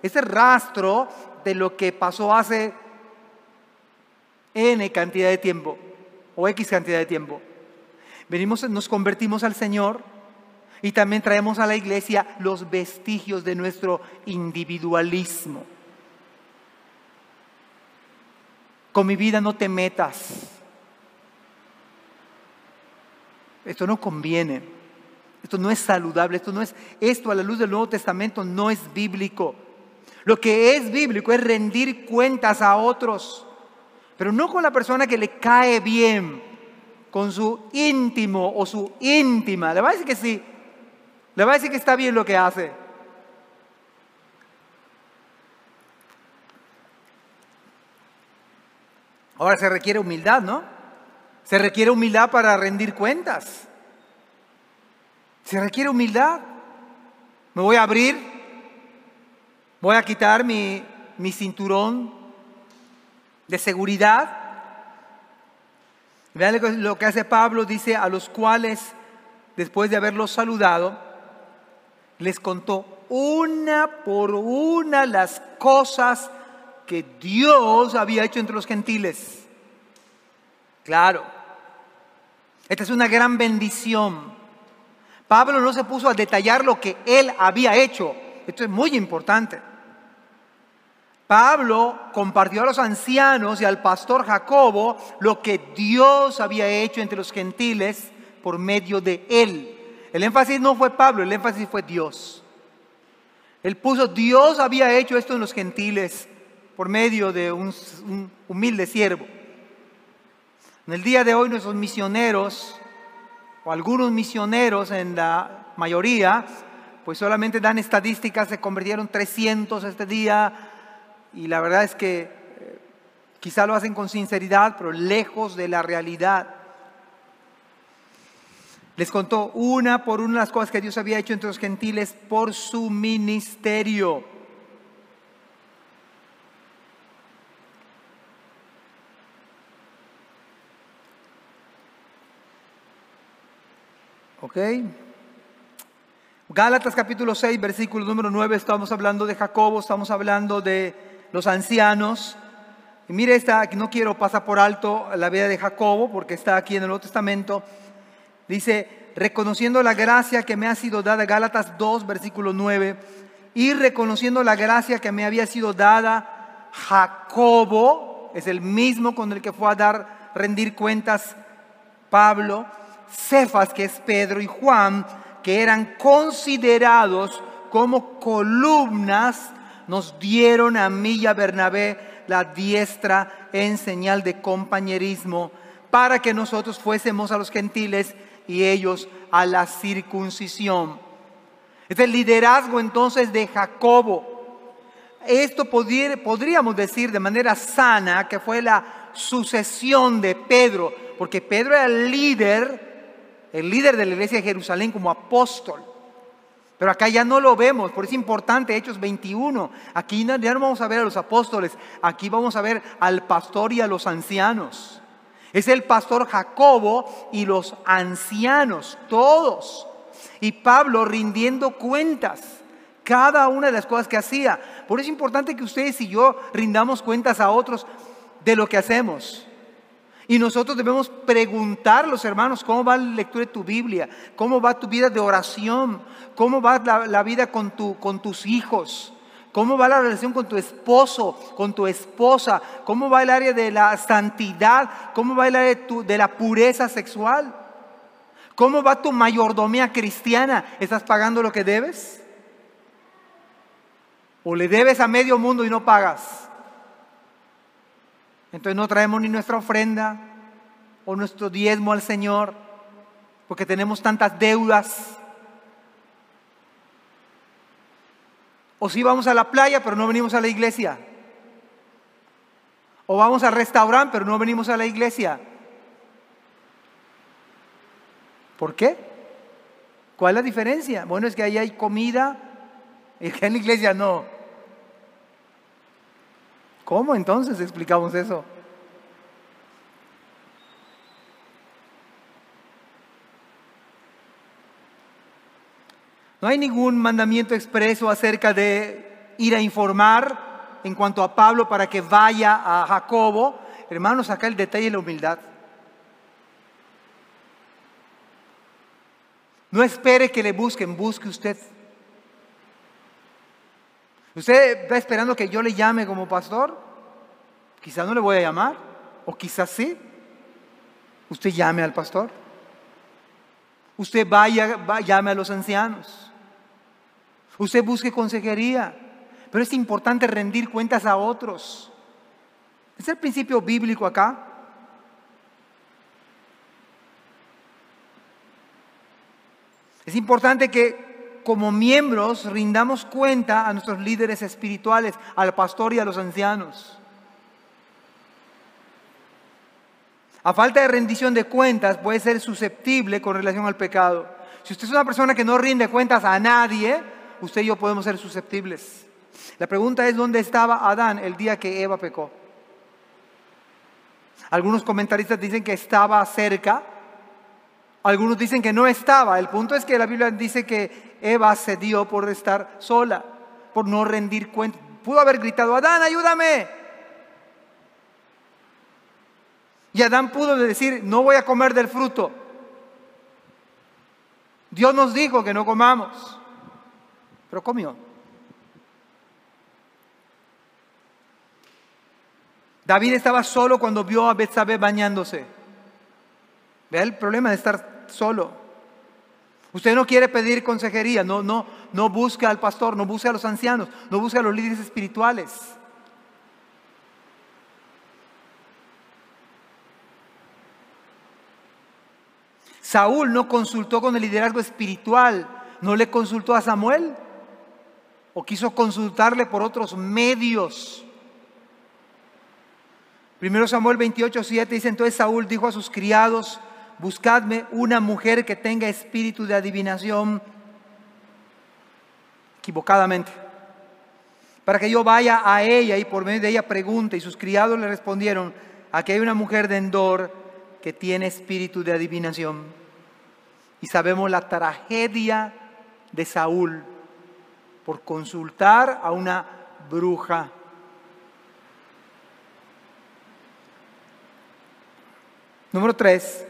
Ese rastro de lo que pasó hace N cantidad de tiempo o X cantidad de tiempo. Venimos, nos convertimos al Señor y también traemos a la iglesia los vestigios de nuestro individualismo. Con mi vida no te metas. Esto no conviene. Esto no es saludable. Esto no es esto a la luz del Nuevo Testamento no es bíblico. Lo que es bíblico es rendir cuentas a otros, pero no con la persona que le cae bien, con su íntimo o su íntima. Le va a decir que sí, le va a decir que está bien lo que hace. Ahora se requiere humildad, ¿no? Se requiere humildad para rendir cuentas. Se requiere humildad. Me voy a abrir Voy a quitar mi, cinturón de seguridad. Vean lo que hace Pablo, dice a los cuales, después de haberlos saludado, les contó una por una las cosas que Dios había hecho entre los gentiles. Claro, esta es una gran bendición. Pablo no se puso a detallar lo que él había hecho. Esto es muy importante. Pablo compartió a los ancianos y al pastor Jacobo lo que Dios había hecho entre los gentiles por medio de él. El énfasis no fue Pablo, el énfasis fue Dios. Él puso, Dios había hecho esto en los gentiles por medio de un, humilde siervo. En el día de hoy nuestros misioneros, o algunos misioneros en la mayoría, pues solamente dan estadísticas, se convirtieron 300 este día, y la verdad es que eh, quizá lo hacen con sinceridad, pero lejos de la realidad. Les contó una por una las cosas que Dios había hecho entre los gentiles por su ministerio. ¿Ok? Gálatas capítulo 6, versículo número 9, estamos hablando de Jacobo, estamos hablando de los ancianos. Y mire esta, no quiero pasar por alto la vida de Jacobo porque está aquí en el Nuevo Testamento. Dice, reconociendo la gracia que me ha sido dada, Gálatas 2, versículo 9, y reconociendo la gracia que me había sido dada, Jacobo, es el mismo con el que fue a dar, rendir cuentas Pablo, Cefas, que es Pedro, y Juan, que eran considerados como columnas, nos dieron a mí y a Bernabé la diestra en señal de compañerismo, para que nosotros fuésemos a los gentiles y ellos a la circuncisión. Es el liderazgo entonces de Jacobo. Esto podríamos decir de manera sana que fue la sucesión de Pedro porque Pedro era el líder, el líder de la iglesia de Jerusalén como apóstol. Pero acá ya no lo vemos, por eso es importante Hechos 21. Aquí ya no vamos a ver a los apóstoles, aquí vamos a ver al pastor y a los ancianos. Es el pastor Jacobo y los ancianos, todos. Y Pablo rindiendo cuentas, cada una de las cosas que hacía. Por eso es importante que ustedes y yo rindamos cuentas a otros de lo que hacemos. Y nosotros debemos preguntar, los hermanos, cómo va la lectura de tu Biblia, cómo va tu vida de oración, cómo va la, vida con, tu, tus hijos, cómo va la relación con tu esposo, con tu esposa, cómo va el área de la santidad, cómo va el área de, de la pureza sexual, cómo va tu mayordomía cristiana. ¿Estás pagando lo que debes? ¿O le debes a medio mundo y no pagas? Entonces no traemos ni nuestra ofrenda o nuestro diezmo al Señor porque tenemos tantas deudas. O si vamos a la playa pero no venimos a la iglesia. O vamos al restaurante pero no venimos a la iglesia. ¿Por qué? ¿Cuál es la diferencia? Bueno, es que ahí hay comida y que en la iglesia no. ¿Cómo entonces explicamos eso? No hay ningún mandamiento expreso acerca de ir a informar en cuanto a Pablo para que vaya a Jacobo. Hermanos, acá el detalle de la humildad. No espere que le busquen, busque usted. ¿Usted está esperando que yo le llame como pastor? Quizás no le voy a llamar, o quizás sí. Usted llame al pastor. Usted vaya, llame a los ancianos. Usted busque consejería. Pero es importante rendir cuentas a otros. Es el principio bíblico acá. Es importante que como miembros rindamos cuenta a nuestros líderes espirituales, al pastor y a los ancianos. A falta de rendición de cuentas puede ser susceptible con relación al pecado. Si usted es una persona que no rinde cuentas a nadie, usted y yo podemos ser susceptibles. La pregunta es dónde estaba Adán el día que Eva pecó. Algunos comentaristas dicen que estaba cerca, algunos dicen que no estaba. El punto es que la Biblia dice que Eva cedió por estar sola, por no rendir cuenta. Pudo haber gritado, Adán, ayúdame. Y Adán pudo decir, no voy a comer del fruto. Dios nos dijo que no comamos, pero comió. David estaba solo cuando vio a Betsabé bañándose. Vea el problema de estar solo. Usted no quiere pedir consejería, no, no, no busca al pastor, no busca a los ancianos, no busca a los líderes espirituales. Saúl no consultó con el liderazgo espiritual, no le consultó a Samuel o quiso consultarle por otros medios. Primero Samuel 28, 7 dice, entonces Saúl dijo a sus criados, buscadme una mujer que tenga espíritu de adivinación equivocadamente, para que yo vaya a ella y por medio de ella pregunte. Y sus criados le respondieron, aquí hay una mujer de Endor que tiene espíritu de adivinación. y sabemos la tragedia de Saúl por consultar a una bruja. Número tres,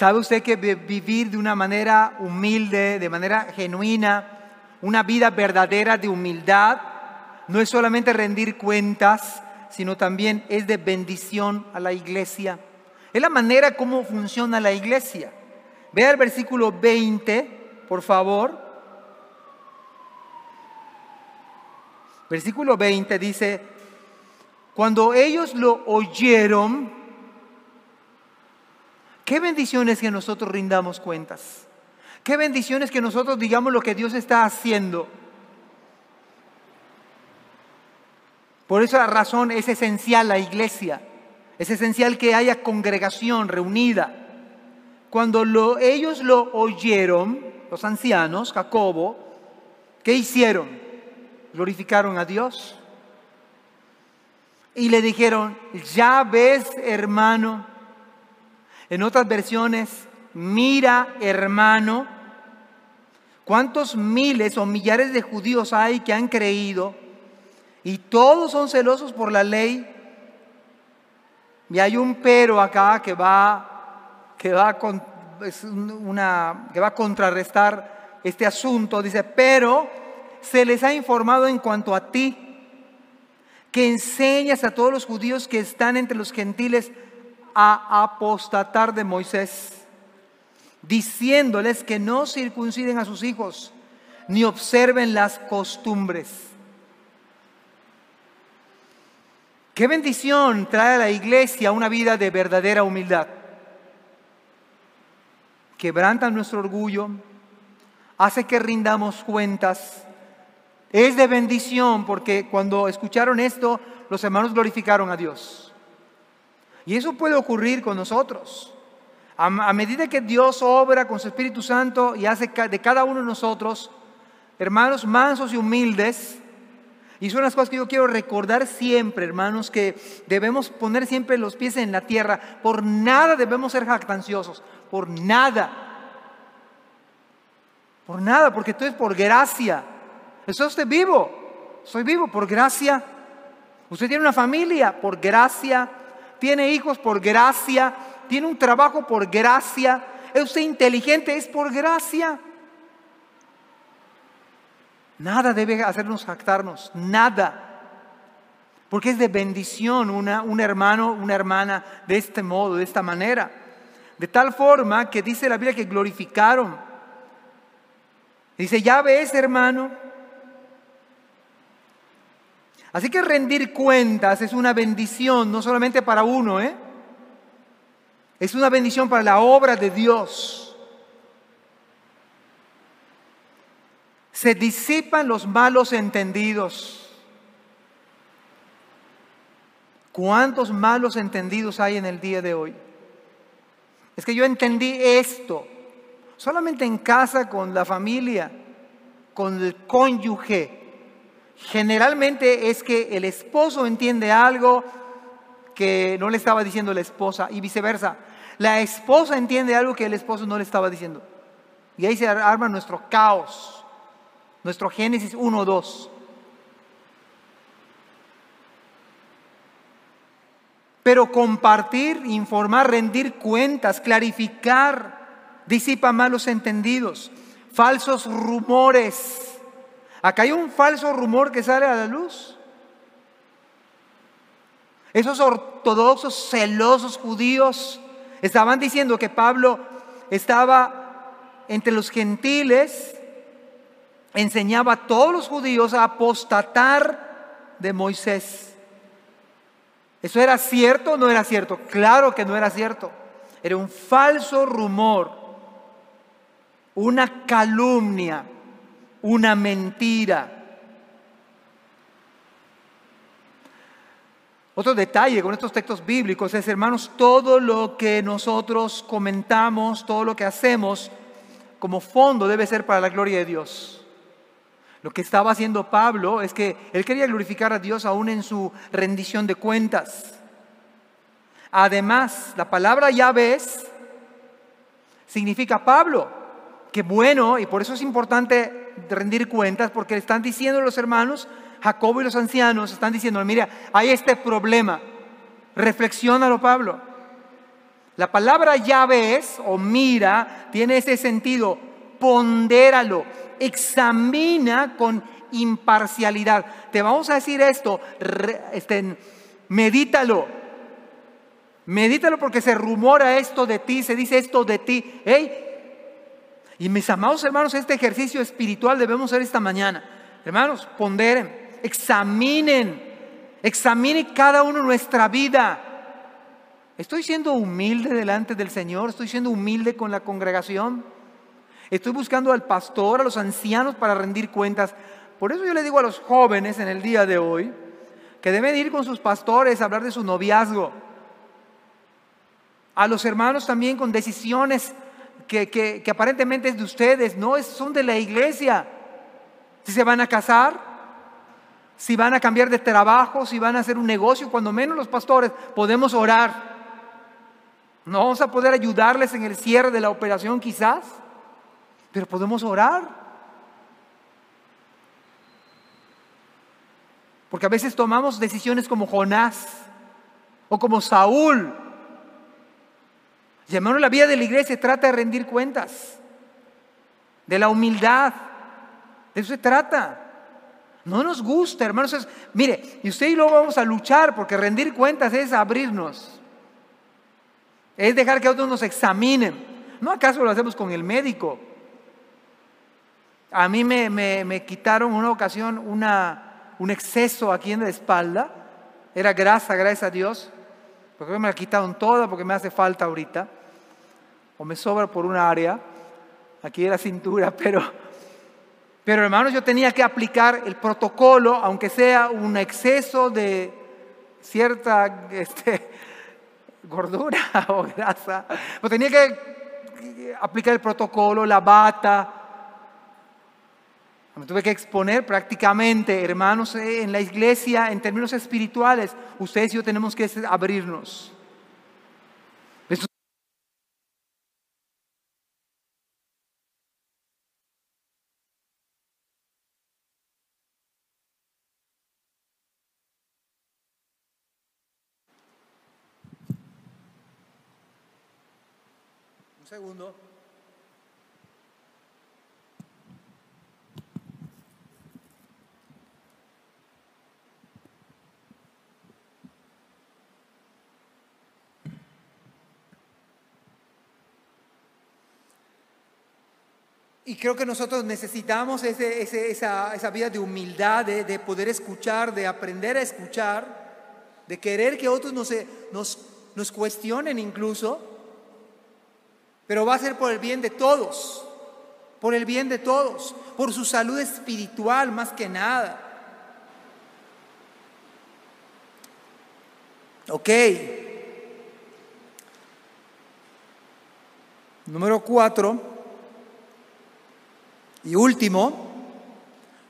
¿sabe usted que vivir de una manera humilde, de manera genuina, una vida verdadera de humildad, no es solamente rendir cuentas, sino también es de bendición a la iglesia? Es la manera como funciona la iglesia. Vea el versículo 20, por favor. Versículo 20 dice, cuando ellos lo oyeron, qué bendiciones que nosotros rindamos cuentas. Qué bendiciones que nosotros digamos lo que Dios está haciendo. Por esa razón es esencial la iglesia. Es esencial que haya congregación reunida. Cuando ellos lo oyeron, los ancianos, Jacobo, ¿qué hicieron? Glorificaron a Dios. Y le dijeron, ya ves hermano. En otras versiones, mira hermano, cuántos miles o millares de judíos hay que han creído y todos son celosos por la ley. Y hay un pero acá que va que va, una, que va a contrarrestar este asunto. Dice, pero se les ha informado en cuanto a ti, que enseñas a todos los judíos que están entre los gentiles a apostatar de Moisés, diciéndoles que no circunciden a sus hijos, ni observen las costumbres. Qué bendición trae a la iglesia una vida de verdadera humildad quebranta nuestro orgullo, hace que rindamos cuentas. Es de bendición porque cuando escucharon esto, los hermanos glorificaron a Dios. Y eso puede ocurrir con nosotros. A, medida que Dios obra con su Espíritu Santo y hace de cada uno de nosotros hermanos mansos y humildes, y son las cosas que yo quiero recordar siempre, hermanos, que debemos poner siempre los pies en la tierra. Por nada debemos ser jactanciosos por nada. Por nada, porque esto es por gracia. Eso usted vivo. Soy vivo por gracia. Usted tiene una familia por gracia. Tiene hijos por gracia. Tiene un trabajo por gracia. Es usted inteligente, es por gracia. Nada debe hacernos jactarnos, nada. Porque es de bendición una, un hermano, una hermana de este modo, de esta manera. De tal forma que dice la Biblia que glorificaron. Dice, ya ves, hermano. Así que rendir cuentas es una bendición, no solamente para uno, ¿eh? Es una bendición para la obra de Dios. Se disipan los malos entendidos. ¿Cuántos malos entendidos hay en el día de hoy? Es que yo entendí esto. Solamente en casa con la familia, con el cónyuge. Generalmente es que el esposo entiende algo que no le estaba diciendo la esposa y viceversa. La esposa entiende algo que el esposo no le estaba diciendo. Y ahí se arma nuestro caos, nuestro Génesis 1-2. Pero compartir, informar, rendir cuentas, clarificar, disipa malos entendidos, falsos rumores. Acá hay un falso rumor que sale a la luz. Esos ortodoxos, celosos judíos estaban diciendo que Pablo estaba entre los gentiles, enseñaba a todos los judíos a apostatar de Moisés. ¿Eso era cierto o no era cierto? Claro que no era cierto. Era un falso rumor, una calumnia, una mentira. Otro detalle con estos textos bíblicos es, hermanos, todo lo que nosotros comentamos, todo lo que hacemos, como fondo debe ser para la gloria de Dios. Lo que estaba haciendo Pablo es que él quería glorificar a Dios aún en su rendición de cuentas. Además, la palabra ya ves significa Pablo. Qué bueno, y por eso es importante rendir cuentas, porque están diciendo los hermanos, Jacobo y los ancianos, están diciendo, mira, hay este problema, reflexiónalo Pablo. La palabra llave es, o mira, tiene ese sentido, pondéralo, examina con imparcialidad. Te vamos a decir esto, este, medítalo, medítalo porque se rumora esto de ti, se dice esto de ti. Hey, y mis amados hermanos, este ejercicio espiritual debemos hacer esta mañana. Hermanos, ponderen, examinen, examinen cada uno nuestra vida. ¿Estoy siendo humilde delante del Señor? ¿Estoy siendo humilde con la congregación? Estoy buscando al pastor, a los ancianos para rendir cuentas. Por eso yo le digo a los jóvenes en el día de hoy que deben ir con sus pastores a hablar de su noviazgo. A los hermanos también con decisiones que, aparentemente es de ustedes, no, son de la iglesia. Si se van a casar, si van a cambiar de trabajo, si van a hacer un negocio, cuando menos los pastores podemos orar. No vamos a poder ayudarles en el cierre de la operación quizás, pero podemos orar. Porque a veces tomamos decisiones como Jonás o como Saúl. Y la vida de la iglesia trata de rendir cuentas, de la humildad. De eso se trata. No nos gusta, hermanos. mire, y usted y yo vamos a luchar porque rendir cuentas es abrirnos. Es dejar que otros nos examinen. ¿No acaso lo hacemos con el médico? A mí me, me, quitaron una ocasión un exceso aquí en la espalda. Era grasa, gracias a Dios. Porque me la quitaron toda porque me hace falta ahorita. O me sobra por una área. Aquí era cintura, pero, pero hermanos, yo tenía que aplicar el protocolo, aunque sea un exceso de cierta este, gordura o grasa. Pero tenía que aplicar el protocolo, la bata, me tuve que exponer prácticamente, hermanos, en la iglesia, en términos espirituales, ustedes y yo tenemos que abrirnos. Y creo que nosotros necesitamos esa, vida de humildad, de, poder escuchar, de aprender a escuchar, de querer que otros nos, nos, nos cuestionen incluso, pero va a ser por el bien de todos, por el bien de todos, por su salud espiritual más que nada. Ok. Número cuatro. Y último,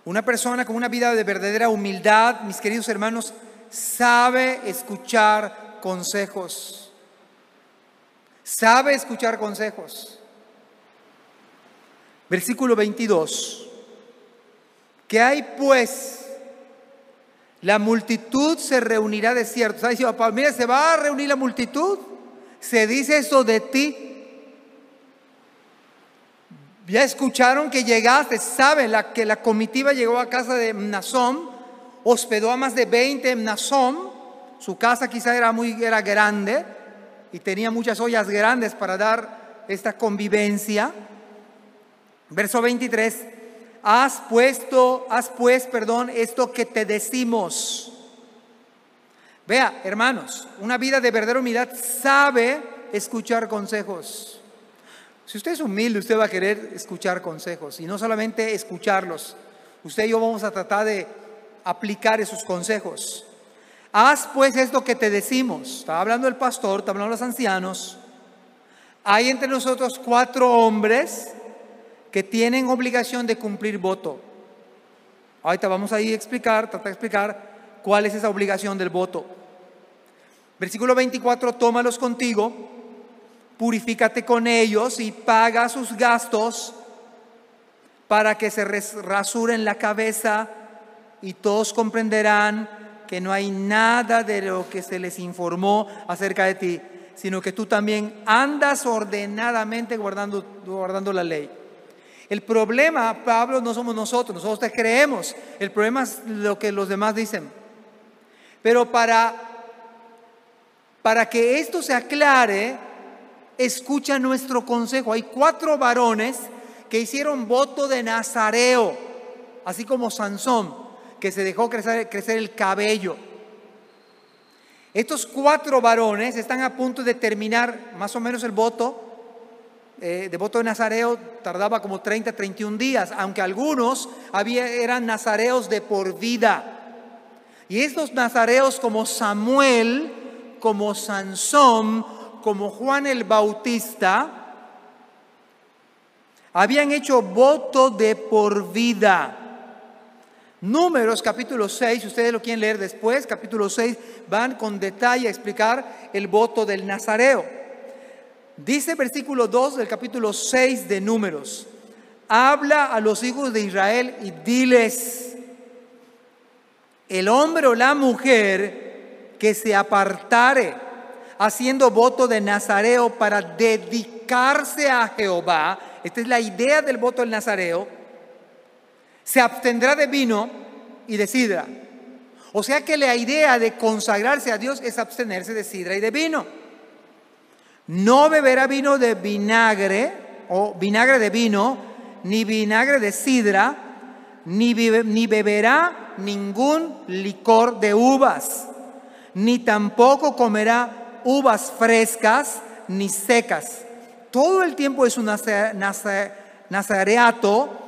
una persona con una vida de verdadera humildad, mis queridos hermanos, sabe escuchar consejos. Sabe escuchar consejos. Versículo 22. Que hay pues? La multitud se reunirá de cierto. Diciendo mira, se va a reunir la multitud. Se dice eso de ti. Ya escucharon que llegaste, saben la, que la comitiva llegó a casa de Mnasón, hospedó a más de 20 en su casa quizá era muy era grande y tenía muchas ollas grandes para dar esta convivencia. Verso 23, has puesto, has pues, perdón, esto que te decimos. Vea, hermanos, una vida de verdadera humildad sabe escuchar consejos. Si usted es humilde, usted va a querer escuchar consejos y no solamente escucharlos. Usted y yo vamos a tratar de aplicar esos consejos. Haz pues esto que te decimos. Está hablando el pastor, está hablando los ancianos. Hay entre nosotros cuatro hombres que tienen obligación de cumplir voto. Ahorita vamos a ir a explicar, tratar de explicar cuál es esa obligación del voto. Versículo 24, tómalos contigo purifícate con ellos y paga sus gastos para que se rasuren la cabeza y todos comprenderán que no hay nada de lo que se les informó acerca de ti, sino que tú también andas ordenadamente guardando, la ley. El problema, Pablo, no somos nosotros, nosotros te creemos. El problema es lo que los demás dicen. Pero para, para que esto se aclare, escucha nuestro consejo. Hay cuatro varones que hicieron voto de Nazareo, así como Sansón, que se dejó crecer, crecer el cabello. Estos cuatro varones están a punto de terminar más o menos el voto eh, de voto de Nazareo tardaba como 30, 31 días, aunque algunos había, eran nazareos de por vida. Y estos nazareos como Samuel, como Sansón, como Juan el Bautista, habían hecho voto de por vida. Números capítulo 6, si ustedes lo quieren leer después, capítulo 6, van con detalle a explicar el voto del Nazareo. Dice versículo 2 del capítulo 6 de Números, habla a los hijos de Israel y diles, el hombre o la mujer que se apartare haciendo voto de Nazareo para dedicarse a Jehová, esta es la idea del voto del Nazareo, se abstendrá de vino y de sidra. O sea que la idea de consagrarse a Dios es abstenerse de sidra y de vino. No beberá vino de vinagre o vinagre de vino, ni vinagre de sidra, ni, ni beberá ningún licor de uvas, ni tampoco comerá uvas frescas ni secas. Todo el tiempo es un nazareato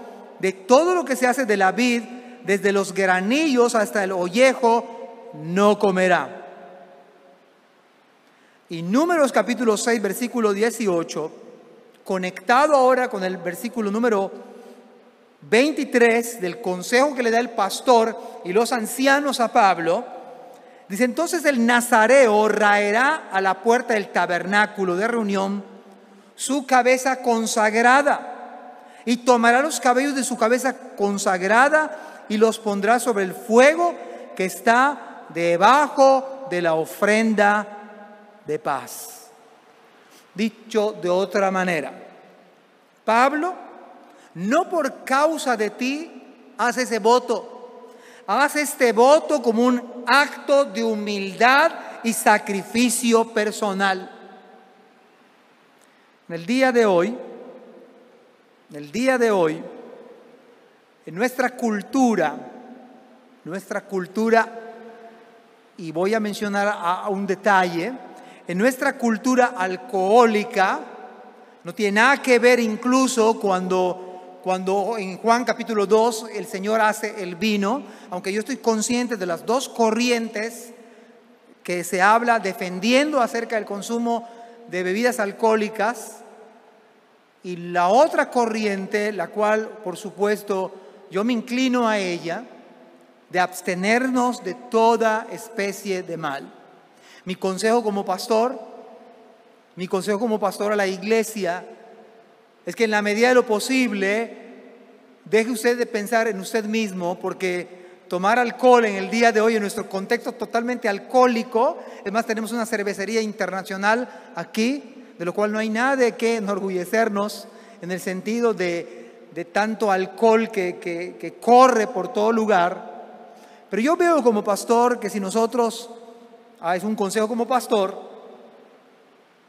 de todo lo que se hace de la vid, desde los granillos hasta el ollejo, no comerá. Y Números capítulo 6, versículo 18, conectado ahora con el versículo número 23 del consejo que le da el pastor y los ancianos a Pablo, dice entonces el nazareo raerá a la puerta del tabernáculo de reunión su cabeza consagrada y tomará los cabellos de su cabeza consagrada y los pondrá sobre el fuego que está debajo de la ofrenda de paz. Dicho de otra manera, Pablo, no por causa de ti hace ese voto, hace este voto como un acto de humildad y sacrificio personal. En el día de hoy, el día de hoy, en nuestra cultura, nuestra cultura, y voy a mencionar a, un detalle, en nuestra cultura alcohólica, no tiene nada que ver incluso cuando, cuando en Juan capítulo 2 el Señor hace el vino, aunque yo estoy consciente de las dos corrientes que se habla defendiendo acerca del consumo de bebidas alcohólicas, y la otra corriente, la cual por supuesto yo me inclino a ella, de abstenernos de toda especie de mal. Mi consejo como pastor, mi consejo como pastor a la iglesia, es que en la medida de lo posible, deje usted de pensar en usted mismo, porque tomar alcohol en el día de hoy, en nuestro contexto totalmente alcohólico, es más, tenemos una cervecería internacional aquí, de lo cual no hay nada de que enorgullecernos en el sentido de, tanto alcohol que corre por todo lugar. Pero yo veo como pastor que si nosotros Ah, es un consejo como pastor,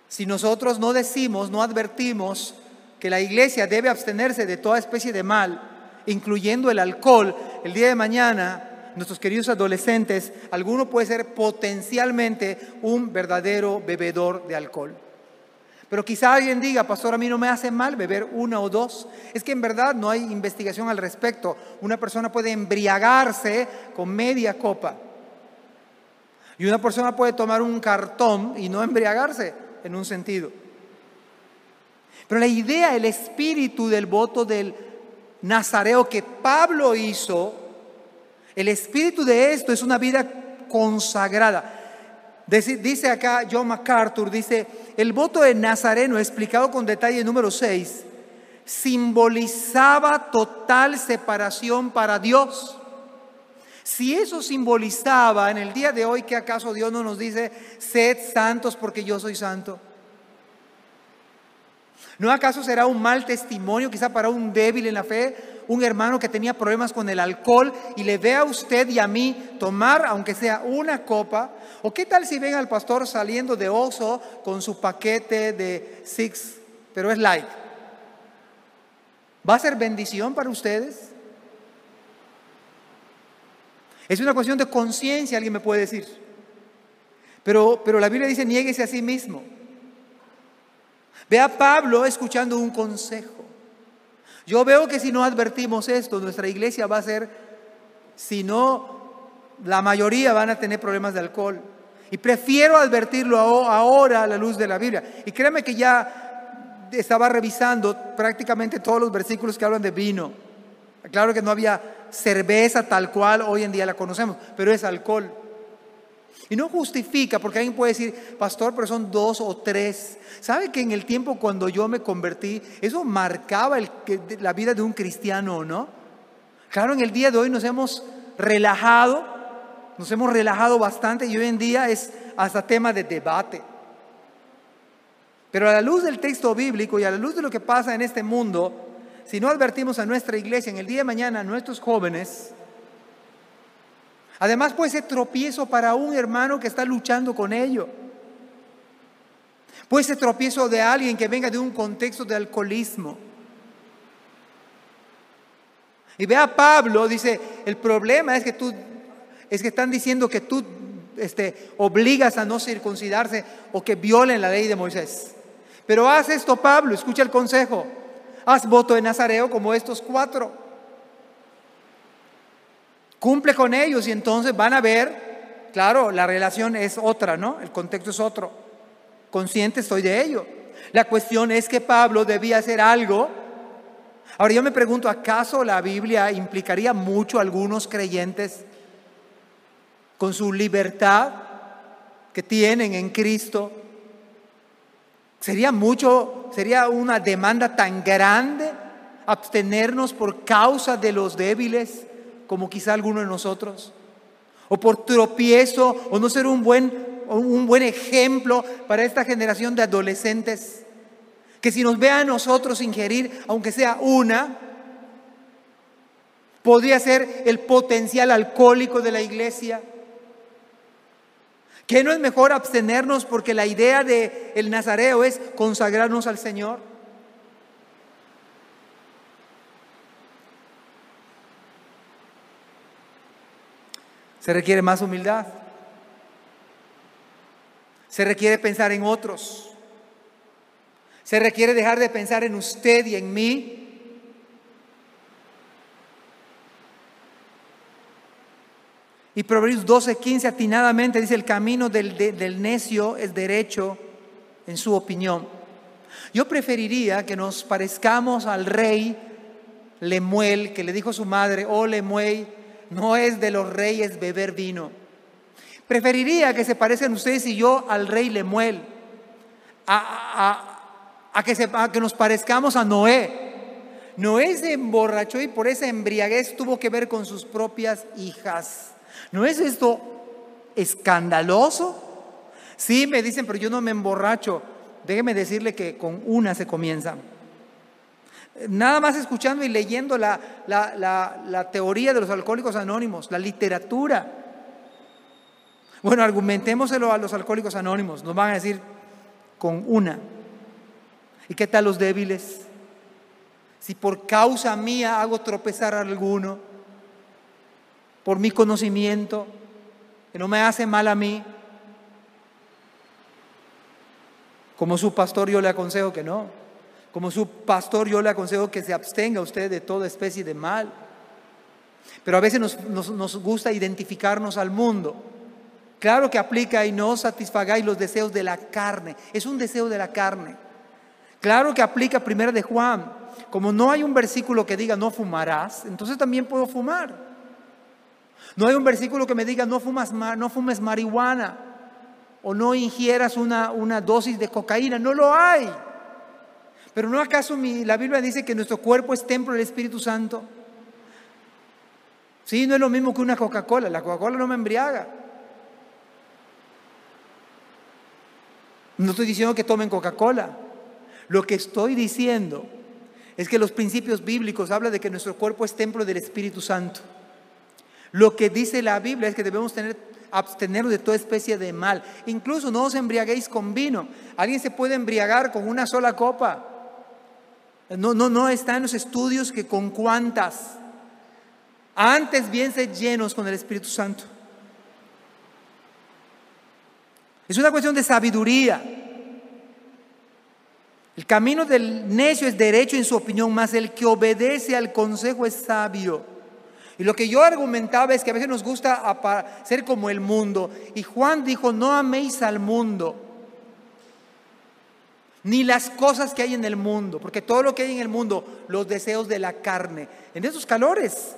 si nosotros no decimos, no advertimos que la iglesia debe abstenerse de toda especie de mal, incluyendo el alcohol, el día de mañana, nuestros queridos adolescentes, alguno puede ser potencialmente un verdadero bebedor de alcohol. Pero quizá alguien diga, pastor, a mí no me hace mal beber una o dos. Es que en verdad no hay investigación al respecto. Una persona puede embriagarse con media copa. Y una persona puede tomar un cartón y no embriagarse en un sentido. Pero la idea, el espíritu del voto del Nazareo que Pablo hizo, el espíritu de esto es una vida consagrada. Dice acá John MacArthur, dice, el voto de Nazareno, explicado con detalle número 6, simbolizaba total separación para Dios. Si eso simbolizaba en el día de hoy, que acaso Dios no nos dice, sed santos porque yo soy santo? ¿No acaso será un mal testimonio quizá para un débil en la fe, un hermano que tenía problemas con el alcohol y le ve a usted y a mí tomar, aunque sea una copa? ¿O qué tal si ven al pastor saliendo de oso con su paquete de six, pero es light? ¿Va a ser bendición para ustedes? Es una cuestión de conciencia, alguien me puede decir. Pero, pero la Biblia dice, niéguese a sí mismo. Ve a Pablo escuchando un consejo. Yo veo que si no advertimos esto, nuestra iglesia va a ser, si no, la mayoría van a tener problemas de alcohol. Y prefiero advertirlo ahora a la luz de la Biblia. Y créeme que ya estaba revisando prácticamente todos los versículos que hablan de vino. Claro que no había cerveza tal cual hoy en día la conocemos, pero es alcohol. Y no justifica, porque alguien puede decir, pastor, pero son dos o tres. ¿Sabe que en el tiempo cuando yo me convertí, eso marcaba la vida de un cristiano o no? Claro, en el día de hoy nos hemos relajado, nos hemos relajado bastante y hoy en día es hasta tema de debate. Pero a la luz del texto bíblico y a la luz de lo que pasa en este mundo, si no advertimos a nuestra iglesia en el día de mañana, a nuestros jóvenes, además puede ser tropiezo para un hermano que está luchando con ello. Puede ser tropiezo de alguien que venga de un contexto de alcoholismo. Y ve a Pablo, dice, el problema es que tú, es que están diciendo que tú este, obligas a no circuncidarse o que violen la ley de Moisés. Pero haz esto, Pablo, escucha el consejo. Haz voto de Nazareo como estos cuatro. Cumple con ellos y entonces van a ver, claro, la relación es otra, ¿no? El contexto es otro. Consciente estoy de ello. La cuestión es que Pablo debía hacer algo. Ahora yo me pregunto, ¿acaso la Biblia implicaría mucho a algunos creyentes con su libertad que tienen en Cristo? Sería mucho, sería una demanda tan grande abstenernos por causa de los débiles, como quizá alguno de nosotros, o por tropiezo, o no ser un buen, un buen ejemplo para esta generación de adolescentes, que si nos ve a nosotros ingerir, aunque sea una, podría ser el potencial alcohólico de la iglesia. ¿Qué no es mejor abstenernos porque la idea del el nazareo es consagrarnos al Señor? Se requiere más humildad. Se requiere pensar en otros. Se requiere dejar de pensar en usted y en mí Y Proverbios 12, 15 atinadamente dice, el camino del, del necio es derecho en su opinión. Yo preferiría que nos parezcamos al rey Lemuel, que le dijo a su madre, oh Lemuel, no es de los reyes beber vino. Preferiría que se parezcan ustedes y yo al rey Lemuel, a, que, a que nos parezcamos a Noé. Noé se emborrachó y por esa embriaguez tuvo que ver con sus propias hijas. ¿No es esto escandaloso? Sí, me dicen, pero yo no me emborracho. Déjeme decirle que con una se comienza. Nada más escuchando y leyendo la, la, teoría de los alcohólicos anónimos, la literatura. Bueno, argumentémoselo a los alcohólicos anónimos. Nos van a decir con una. ¿Y qué tal los débiles? Si por causa mía hago tropezar a alguno, por mi conocimiento, que no me hace mal a mí. Como su pastor yo le aconsejo que no. Como su pastor yo le aconsejo que se abstenga usted de toda especie de mal. Pero a veces nos, gusta identificarnos al mundo. Claro que aplica y no satisfagáis los deseos de la carne. Es un deseo de la carne. Claro que aplica primero de Juan. Como no hay un versículo que diga no fumarás, entonces también puedo fumar. No hay un versículo que me diga no, fumas, no fumes marihuana. o no ingieras una, una dosis de cocaína, no lo hay. Pero ¿no acaso la Biblia dice que nuestro cuerpo es templo del Espíritu Santo? Sí, no es lo mismo que una Coca-Cola. La Coca-Cola no me embriaga. No estoy diciendo que tomen Coca-Cola. Lo que estoy diciendo es que los principios bíblicos hablan de que nuestro cuerpo es templo del Espíritu Santo. Lo que dice la Biblia es que debemos tener, abstenernos de toda especie de mal. Incluso no os embriaguéis con vino. Alguien se puede embriagar con una sola copa. No, no, no está en los estudios que con cuántas. Antes bien ser llenos con el Espíritu Santo. Es una cuestión de sabiduría. El camino del necio es derecho en su opinión, más el que obedece al consejo es sabio. Y lo que yo argumentaba es que a veces nos gusta ser como el mundo. Y Juan dijo, no améis al mundo, ni las cosas que hay en el mundo, porque todo lo que hay en el mundo, los deseos de la carne, en esos calores,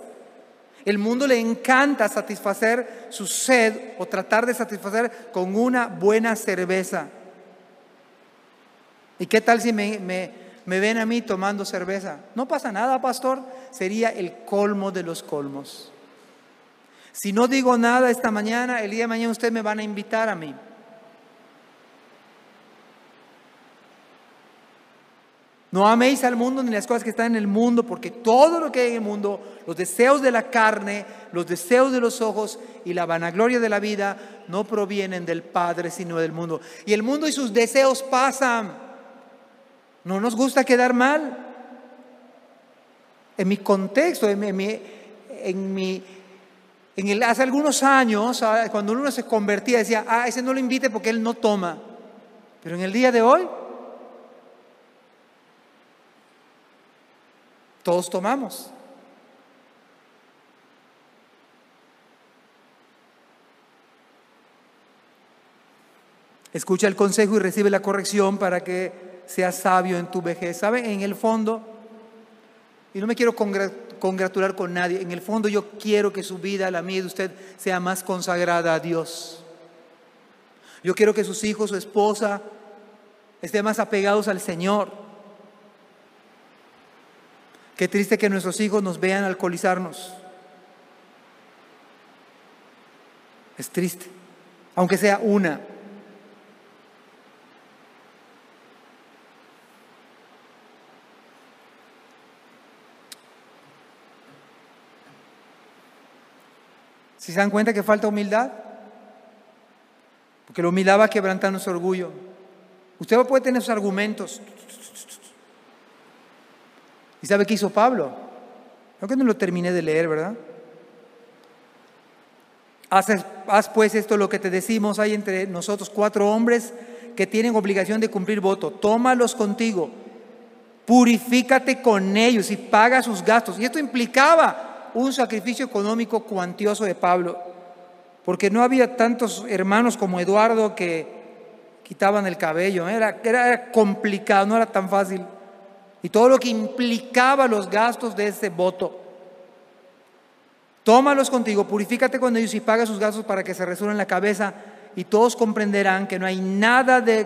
el mundo le encanta satisfacer su sed o tratar de satisfacer con una buena cerveza. ¿Y qué tal si me, ven a mí tomando cerveza? No pasa nada, pastor. Sería el colmo de los colmos. Si no digo nada esta mañana, el día de mañana ustedes me van a invitar a mí. No améis al mundo ni las cosas que están en el mundo, porque todo lo que hay en el mundo, los deseos de la carne, los deseos de los ojos y la vanagloria de la vida, no provienen del Padre, sino del mundo. Y el mundo y sus deseos pasan. No nos gusta quedar mal. En mi contexto, en mi, en mi, el, hace algunos años, ah, cuando uno se convertía, decía, ah, ese no lo invite porque él no toma. Pero en el día de hoy, Todos tomamos. Escucha el consejo y recibe la corrección para que seas sabio en tu vejez. ¿Sabe? En el fondo, y no me quiero congratular con nadie, en el fondo yo quiero que su vida, la mía de usted, sea más consagrada a Dios. Yo quiero que sus hijos, su esposa, estén más apegados al Señor. Qué triste que nuestros hijos nos vean alcoholizarnos. Es triste, aunque sea una. Si se dan cuenta que falta humildad, porque la humildad va a quebrantar nuestro orgullo. Usted puede tener sus argumentos, ¿Y sabe qué hizo Pablo? Creo que no lo terminé de leer, ¿verdad? Haz, pues esto lo que te decimos, hay entre nosotros cuatro hombres que tienen obligación de cumplir voto, tómalos contigo, purifícate con ellos y paga sus gastos. Y esto implicaba un sacrificio económico cuantioso de Pablo, porque no había tantos hermanos como Eduardo que quitaban el cabello, era, era complicado, no era tan fácil y todo lo que implicaba los gastos de ese voto. Tómalos contigo, purifícate con ellos y paga sus gastos para que se resuelvan la cabeza y todos comprenderán que no hay nada de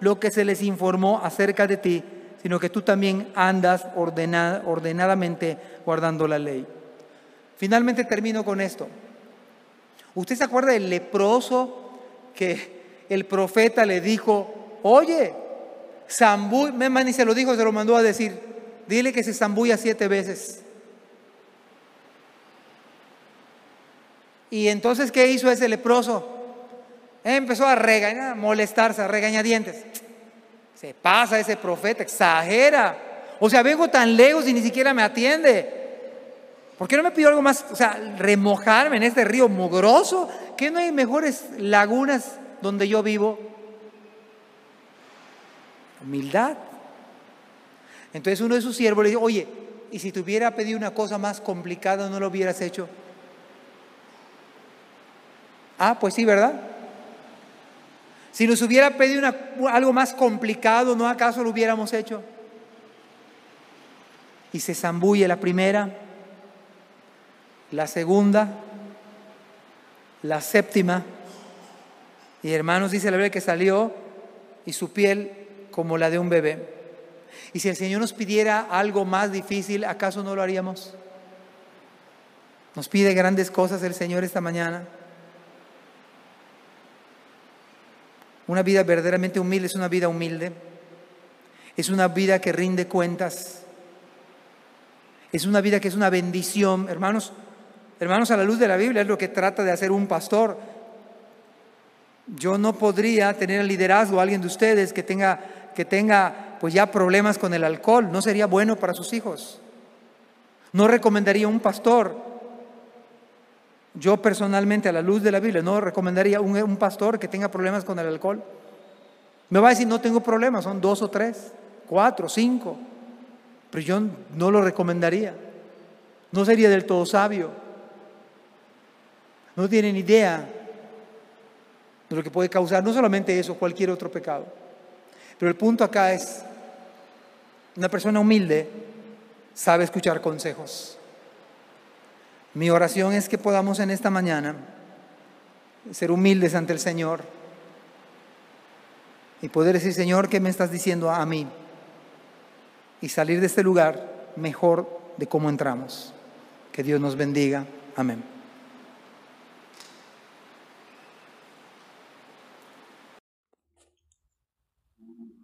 lo que se les informó acerca de ti, sino que tú también andas ordenadamente guardando la ley. Finalmente termino con esto. ¿Usted se acuerda del leproso que el profeta le dijo, oye, Zambuy, ni se lo dijo, se lo mandó a decir, dile que se zambulla siete veces. Y entonces, ¿qué hizo ese leproso? Empezó a regañar, a molestarse, a regañadientes. Se pasa ese profeta, exagera. O sea, vengo tan lejos y ni siquiera me atiende. ¿Por qué no me pidió algo más? O sea, remojarme en este río mugroso. ¿Que no hay mejores lagunas donde yo vivo? Humildad. Entonces uno de sus siervos le dijo, oye, ¿y si te hubiera pedido una cosa más complicada no lo hubieras hecho? Ah, pues sí, ¿verdad? Si nos hubiera pedido algo más complicado, ¿no acaso lo hubiéramos hecho? Y se zambulle la primera, la segunda, la séptima Y hermanos, dice la Biblia que salió y su piel como la de un bebé. Y si el Señor nos pidiera algo más difícil, ¿acaso no lo haríamos? Nos pide grandes cosas el Señor esta mañana. Una vida verdaderamente humilde es una vida humilde. Es una vida que rinde cuentas. Es una vida que es una bendición. Hermanos, hermanos, a la luz de la Biblia es lo que trata de hacer un pastor. Yo no podría tener el liderazgo a alguien de ustedes que tenga, que tenga pues ya problemas con el alcohol. No sería bueno para sus hijos. No recomendaría un pastor yo personalmente, a la luz de la Biblia, no recomendaría un, un pastor que tenga problemas con el alcohol. Me va a decir, no tengo problemas, son dos o tres, cuatro, cinco. Pero yo no lo recomendaría. No sería del todo sabio. No tienen idea de lo que puede causar, no solamente eso, cualquier otro pecado. Pero el punto acá es, una persona humilde sabe escuchar consejos. Mi oración es que podamos en esta mañana ser humildes ante el Señor y poder decir, Señor, ¿qué me estás diciendo a mí? Y salir de este lugar mejor de cómo entramos. Que Dios nos bendiga. Amén.